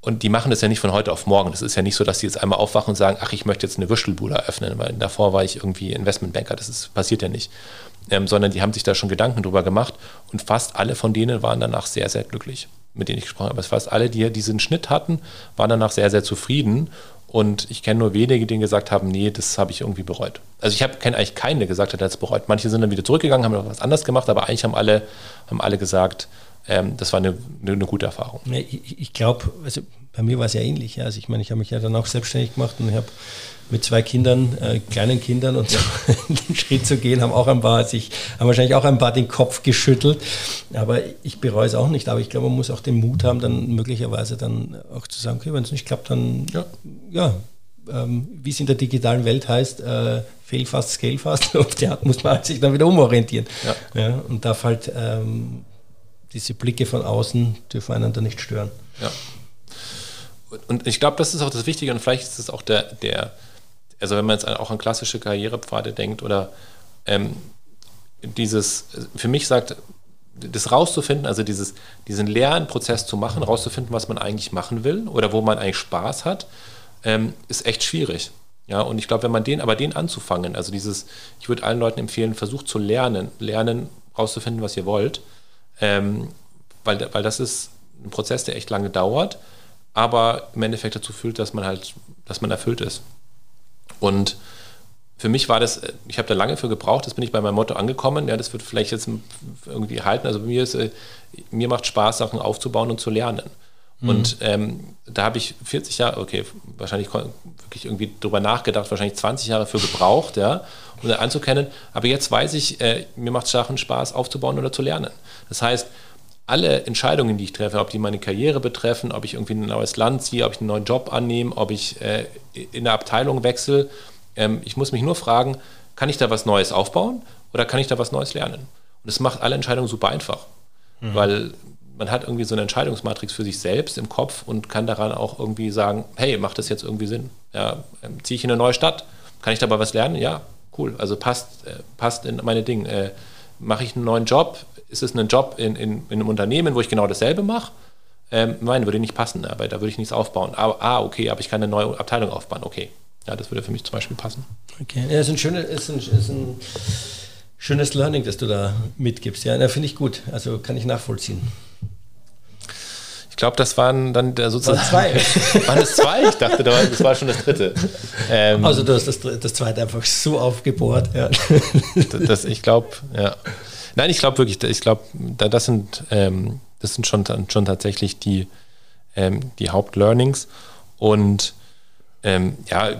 Und die machen das ja nicht von heute auf morgen. Das ist ja nicht so, dass die jetzt einmal aufwachen und sagen, ach, ich möchte jetzt eine Würstelbude eröffnen, weil davor war ich irgendwie Investmentbanker. Das ist, passiert ja nicht. Ähm, sondern die haben sich da schon Gedanken drüber gemacht und fast alle von denen waren danach sehr, sehr glücklich, mit denen ich gesprochen habe. Fast alle, die diesen Schnitt hatten, waren danach sehr, sehr zufrieden und ich kenne nur wenige, die gesagt haben, nee, das habe ich irgendwie bereut. Also ich kenne eigentlich keine, der gesagt hat, er hat es bereut. Manche sind dann wieder zurückgegangen, haben noch was anderes gemacht, aber eigentlich haben alle, haben alle gesagt, ähm, das war eine, eine, eine, gute Erfahrung. Ich, ich glaube, also bei mir war es ja ähnlich. Ja. Also ich meine, ich habe mich ja dann auch selbstständig gemacht und ich habe mit zwei Kindern, äh, kleinen Kindern und so den Schritt zu gehen, haben auch ein paar sich, haben wahrscheinlich auch ein paar den Kopf geschüttelt. Aber ich bereue es auch nicht. Aber ich glaube, man muss auch den Mut haben, dann möglicherweise dann auch zu sagen, okay, wenn es nicht klappt, dann ja, ja ähm, wie es in der digitalen Welt heißt, äh, fail fast, scale fast. Auf der Art muss man sich dann wieder umorientieren. Ja. ja und darf halt ähm, diese Blicke von außen dürfen einen dann nicht stören. Ja. Und ich glaube, das ist auch das Wichtige und vielleicht ist es auch der, der also wenn man jetzt auch an klassische Karrierepfade denkt oder ähm, dieses, für mich sagt, das rauszufinden, also dieses, diesen Lernprozess zu machen, rauszufinden, was man eigentlich machen will oder wo man eigentlich Spaß hat, ähm, ist echt schwierig. Ja, und ich glaube, wenn man den, aber den anzufangen, also dieses, ich würde allen Leuten empfehlen, versucht zu lernen, lernen, rauszufinden, was ihr wollt, ähm, weil, weil das ist ein Prozess, der echt lange dauert, aber im Endeffekt dazu führt, dass man halt, dass man erfüllt ist. Und für mich war das, ich habe da lange für gebraucht, das bin ich bei meinem Motto angekommen. Ja, das wird vielleicht jetzt irgendwie halten. Also mir ist, äh, mir macht Spaß, Sachen aufzubauen und zu lernen. Mhm. Und ähm, da habe ich 40 Jahre, okay, wahrscheinlich wirklich irgendwie drüber nachgedacht, wahrscheinlich 20 Jahre für gebraucht, ja, um das anzukennen. Aber jetzt weiß ich, äh, mir macht Sachen Spaß, aufzubauen oder zu lernen. Das heißt, alle Entscheidungen, die ich treffe, ob die meine Karriere betreffen, ob ich irgendwie ein neues Land ziehe, ob ich einen neuen Job annehme, ob ich äh, in der Abteilung wechsle, ähm, ich muss mich nur fragen, kann ich da was Neues aufbauen oder kann ich da was Neues lernen? Und es macht alle Entscheidungen super einfach, mhm. weil man hat irgendwie so eine Entscheidungsmatrix für sich selbst im Kopf und kann daran auch irgendwie sagen, hey, macht das jetzt irgendwie Sinn? Ja, ähm, ziehe ich in eine neue Stadt? Kann ich dabei was lernen? Ja, cool. Also passt, äh, passt in meine Dinge. Äh, mache ich einen neuen Job? ist es ein Job in, in, in einem Unternehmen, wo ich genau dasselbe mache? Ähm, nein, würde nicht passen, aber da würde ich nichts aufbauen. Aber, ah, okay, aber ich kann eine neue Abteilung aufbauen. Okay, ja, das würde für mich zum Beispiel passen. Okay, ja, ist ein, schönes, ist ein, ist ein schönes Learning, das du da mitgibst. Ja, finde ich gut. Also kann ich nachvollziehen. Ich glaube, das waren dann sozusagen. Waren zwei. waren es zwei? Ich dachte, das war schon das dritte. Ähm, also, du hast das, das zweite einfach so aufgebohrt. Ja. Das, ich glaube, ja. Nein, ich glaube wirklich, ich glaube, das sind, ähm, das sind schon, schon tatsächlich die, ähm, die Hauptlearnings. Und ähm, ja,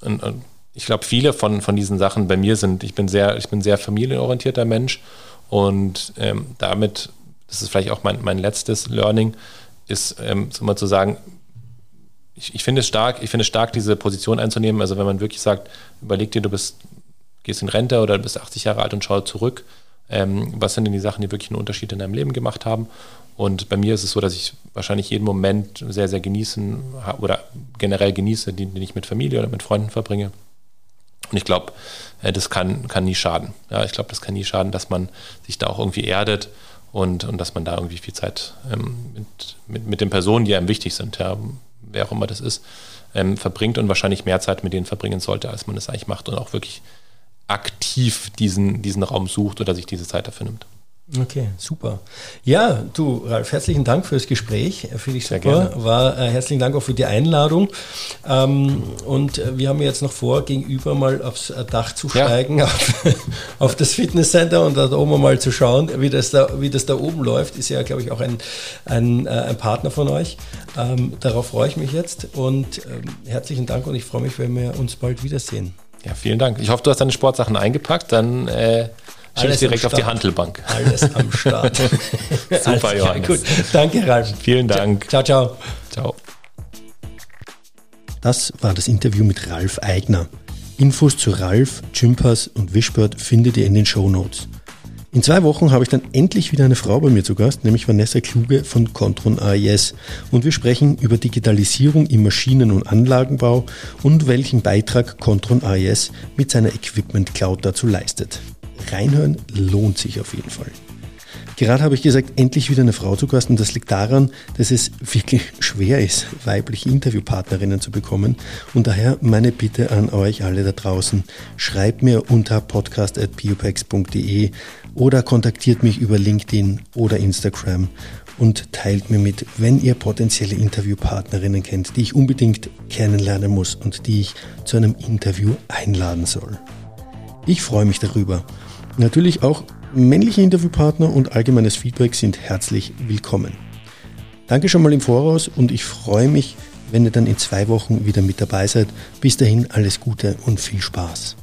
und, und ich glaube, viele von, von diesen Sachen bei mir sind, ich bin sehr, ich bin sehr familienorientierter Mensch und ähm, damit, das ist vielleicht auch mein, mein letztes Learning, ist, ähm, mal zu sagen, ich, ich finde es stark, ich finde es stark, diese Position einzunehmen. Also wenn man wirklich sagt, überleg dir, du bist gehst in Rente oder bist 80 Jahre alt und schau zurück, ähm, was sind denn die Sachen, die wirklich einen Unterschied in deinem Leben gemacht haben. Und bei mir ist es so, dass ich wahrscheinlich jeden Moment sehr, sehr genießen oder generell genieße, den, den ich mit Familie oder mit Freunden verbringe. Und ich glaube, äh, das kann, kann nie schaden. Ja, ich glaube, das kann nie schaden, dass man sich da auch irgendwie erdet und, und dass man da irgendwie viel Zeit ähm, mit, mit, mit den Personen, die einem wichtig sind, ja, wer auch immer das ist, ähm, verbringt und wahrscheinlich mehr Zeit mit denen verbringen sollte, als man das eigentlich macht und auch wirklich aktiv diesen, diesen Raum sucht oder sich diese Zeit dafür nimmt. Okay, super. Ja, du, Ralf, herzlichen Dank fürs Gespräch. Finde ich super. War äh, herzlichen Dank auch für die Einladung. Ähm, und äh, wir haben jetzt noch vor, gegenüber mal aufs äh, Dach zu steigen, ja. auf, auf, das Fitnesscenter und da oben mal zu schauen, wie das da, wie das da oben läuft. Ist ja, glaube ich, auch ein, ein, äh, ein Partner von euch. Ähm, darauf freue ich mich jetzt und ähm, herzlichen Dank und ich freue mich, wenn wir uns bald wiedersehen. Ja, vielen Dank. Ich hoffe, du hast deine Sportsachen eingepackt. Dann äh, Schieb's direkt auf die Handelbank. Alles am Start. Super, Johannes. Gut. Danke, Ralf. Vielen Dank. Ciao, ciao. Ciao. Das war das Interview mit Ralf Eigner. Infos zu Ralf, Gympass und Wishbird findet ihr in den Show Notes. In zwei Wochen habe ich dann endlich wieder eine Frau bei mir zu Gast, nämlich Vanessa Kluge von Contron AIS. Und wir sprechen über Digitalisierung im Maschinen- und Anlagenbau und welchen Beitrag Contron AIS mit seiner Equipment Cloud dazu leistet. Reinhören lohnt sich auf jeden Fall. Gerade habe ich gesagt, endlich wieder eine Frau zu Gast und das liegt daran, dass es wirklich schwer ist, weibliche Interviewpartnerinnen zu bekommen. Und daher meine Bitte an euch alle da draußen, schreibt mir unter podcast.biopex.de oder kontaktiert mich über LinkedIn oder Instagram und teilt mir mit, wenn ihr potenzielle Interviewpartnerinnen kennt, die ich unbedingt kennenlernen muss und die ich zu einem Interview einladen soll. Ich freue mich darüber. Natürlich auch Männliche Interviewpartner und allgemeines Feedback sind herzlich willkommen. Danke schon mal im Voraus und ich freue mich, wenn ihr dann in zwei Wochen wieder mit dabei seid. Bis dahin alles Gute und viel Spaß.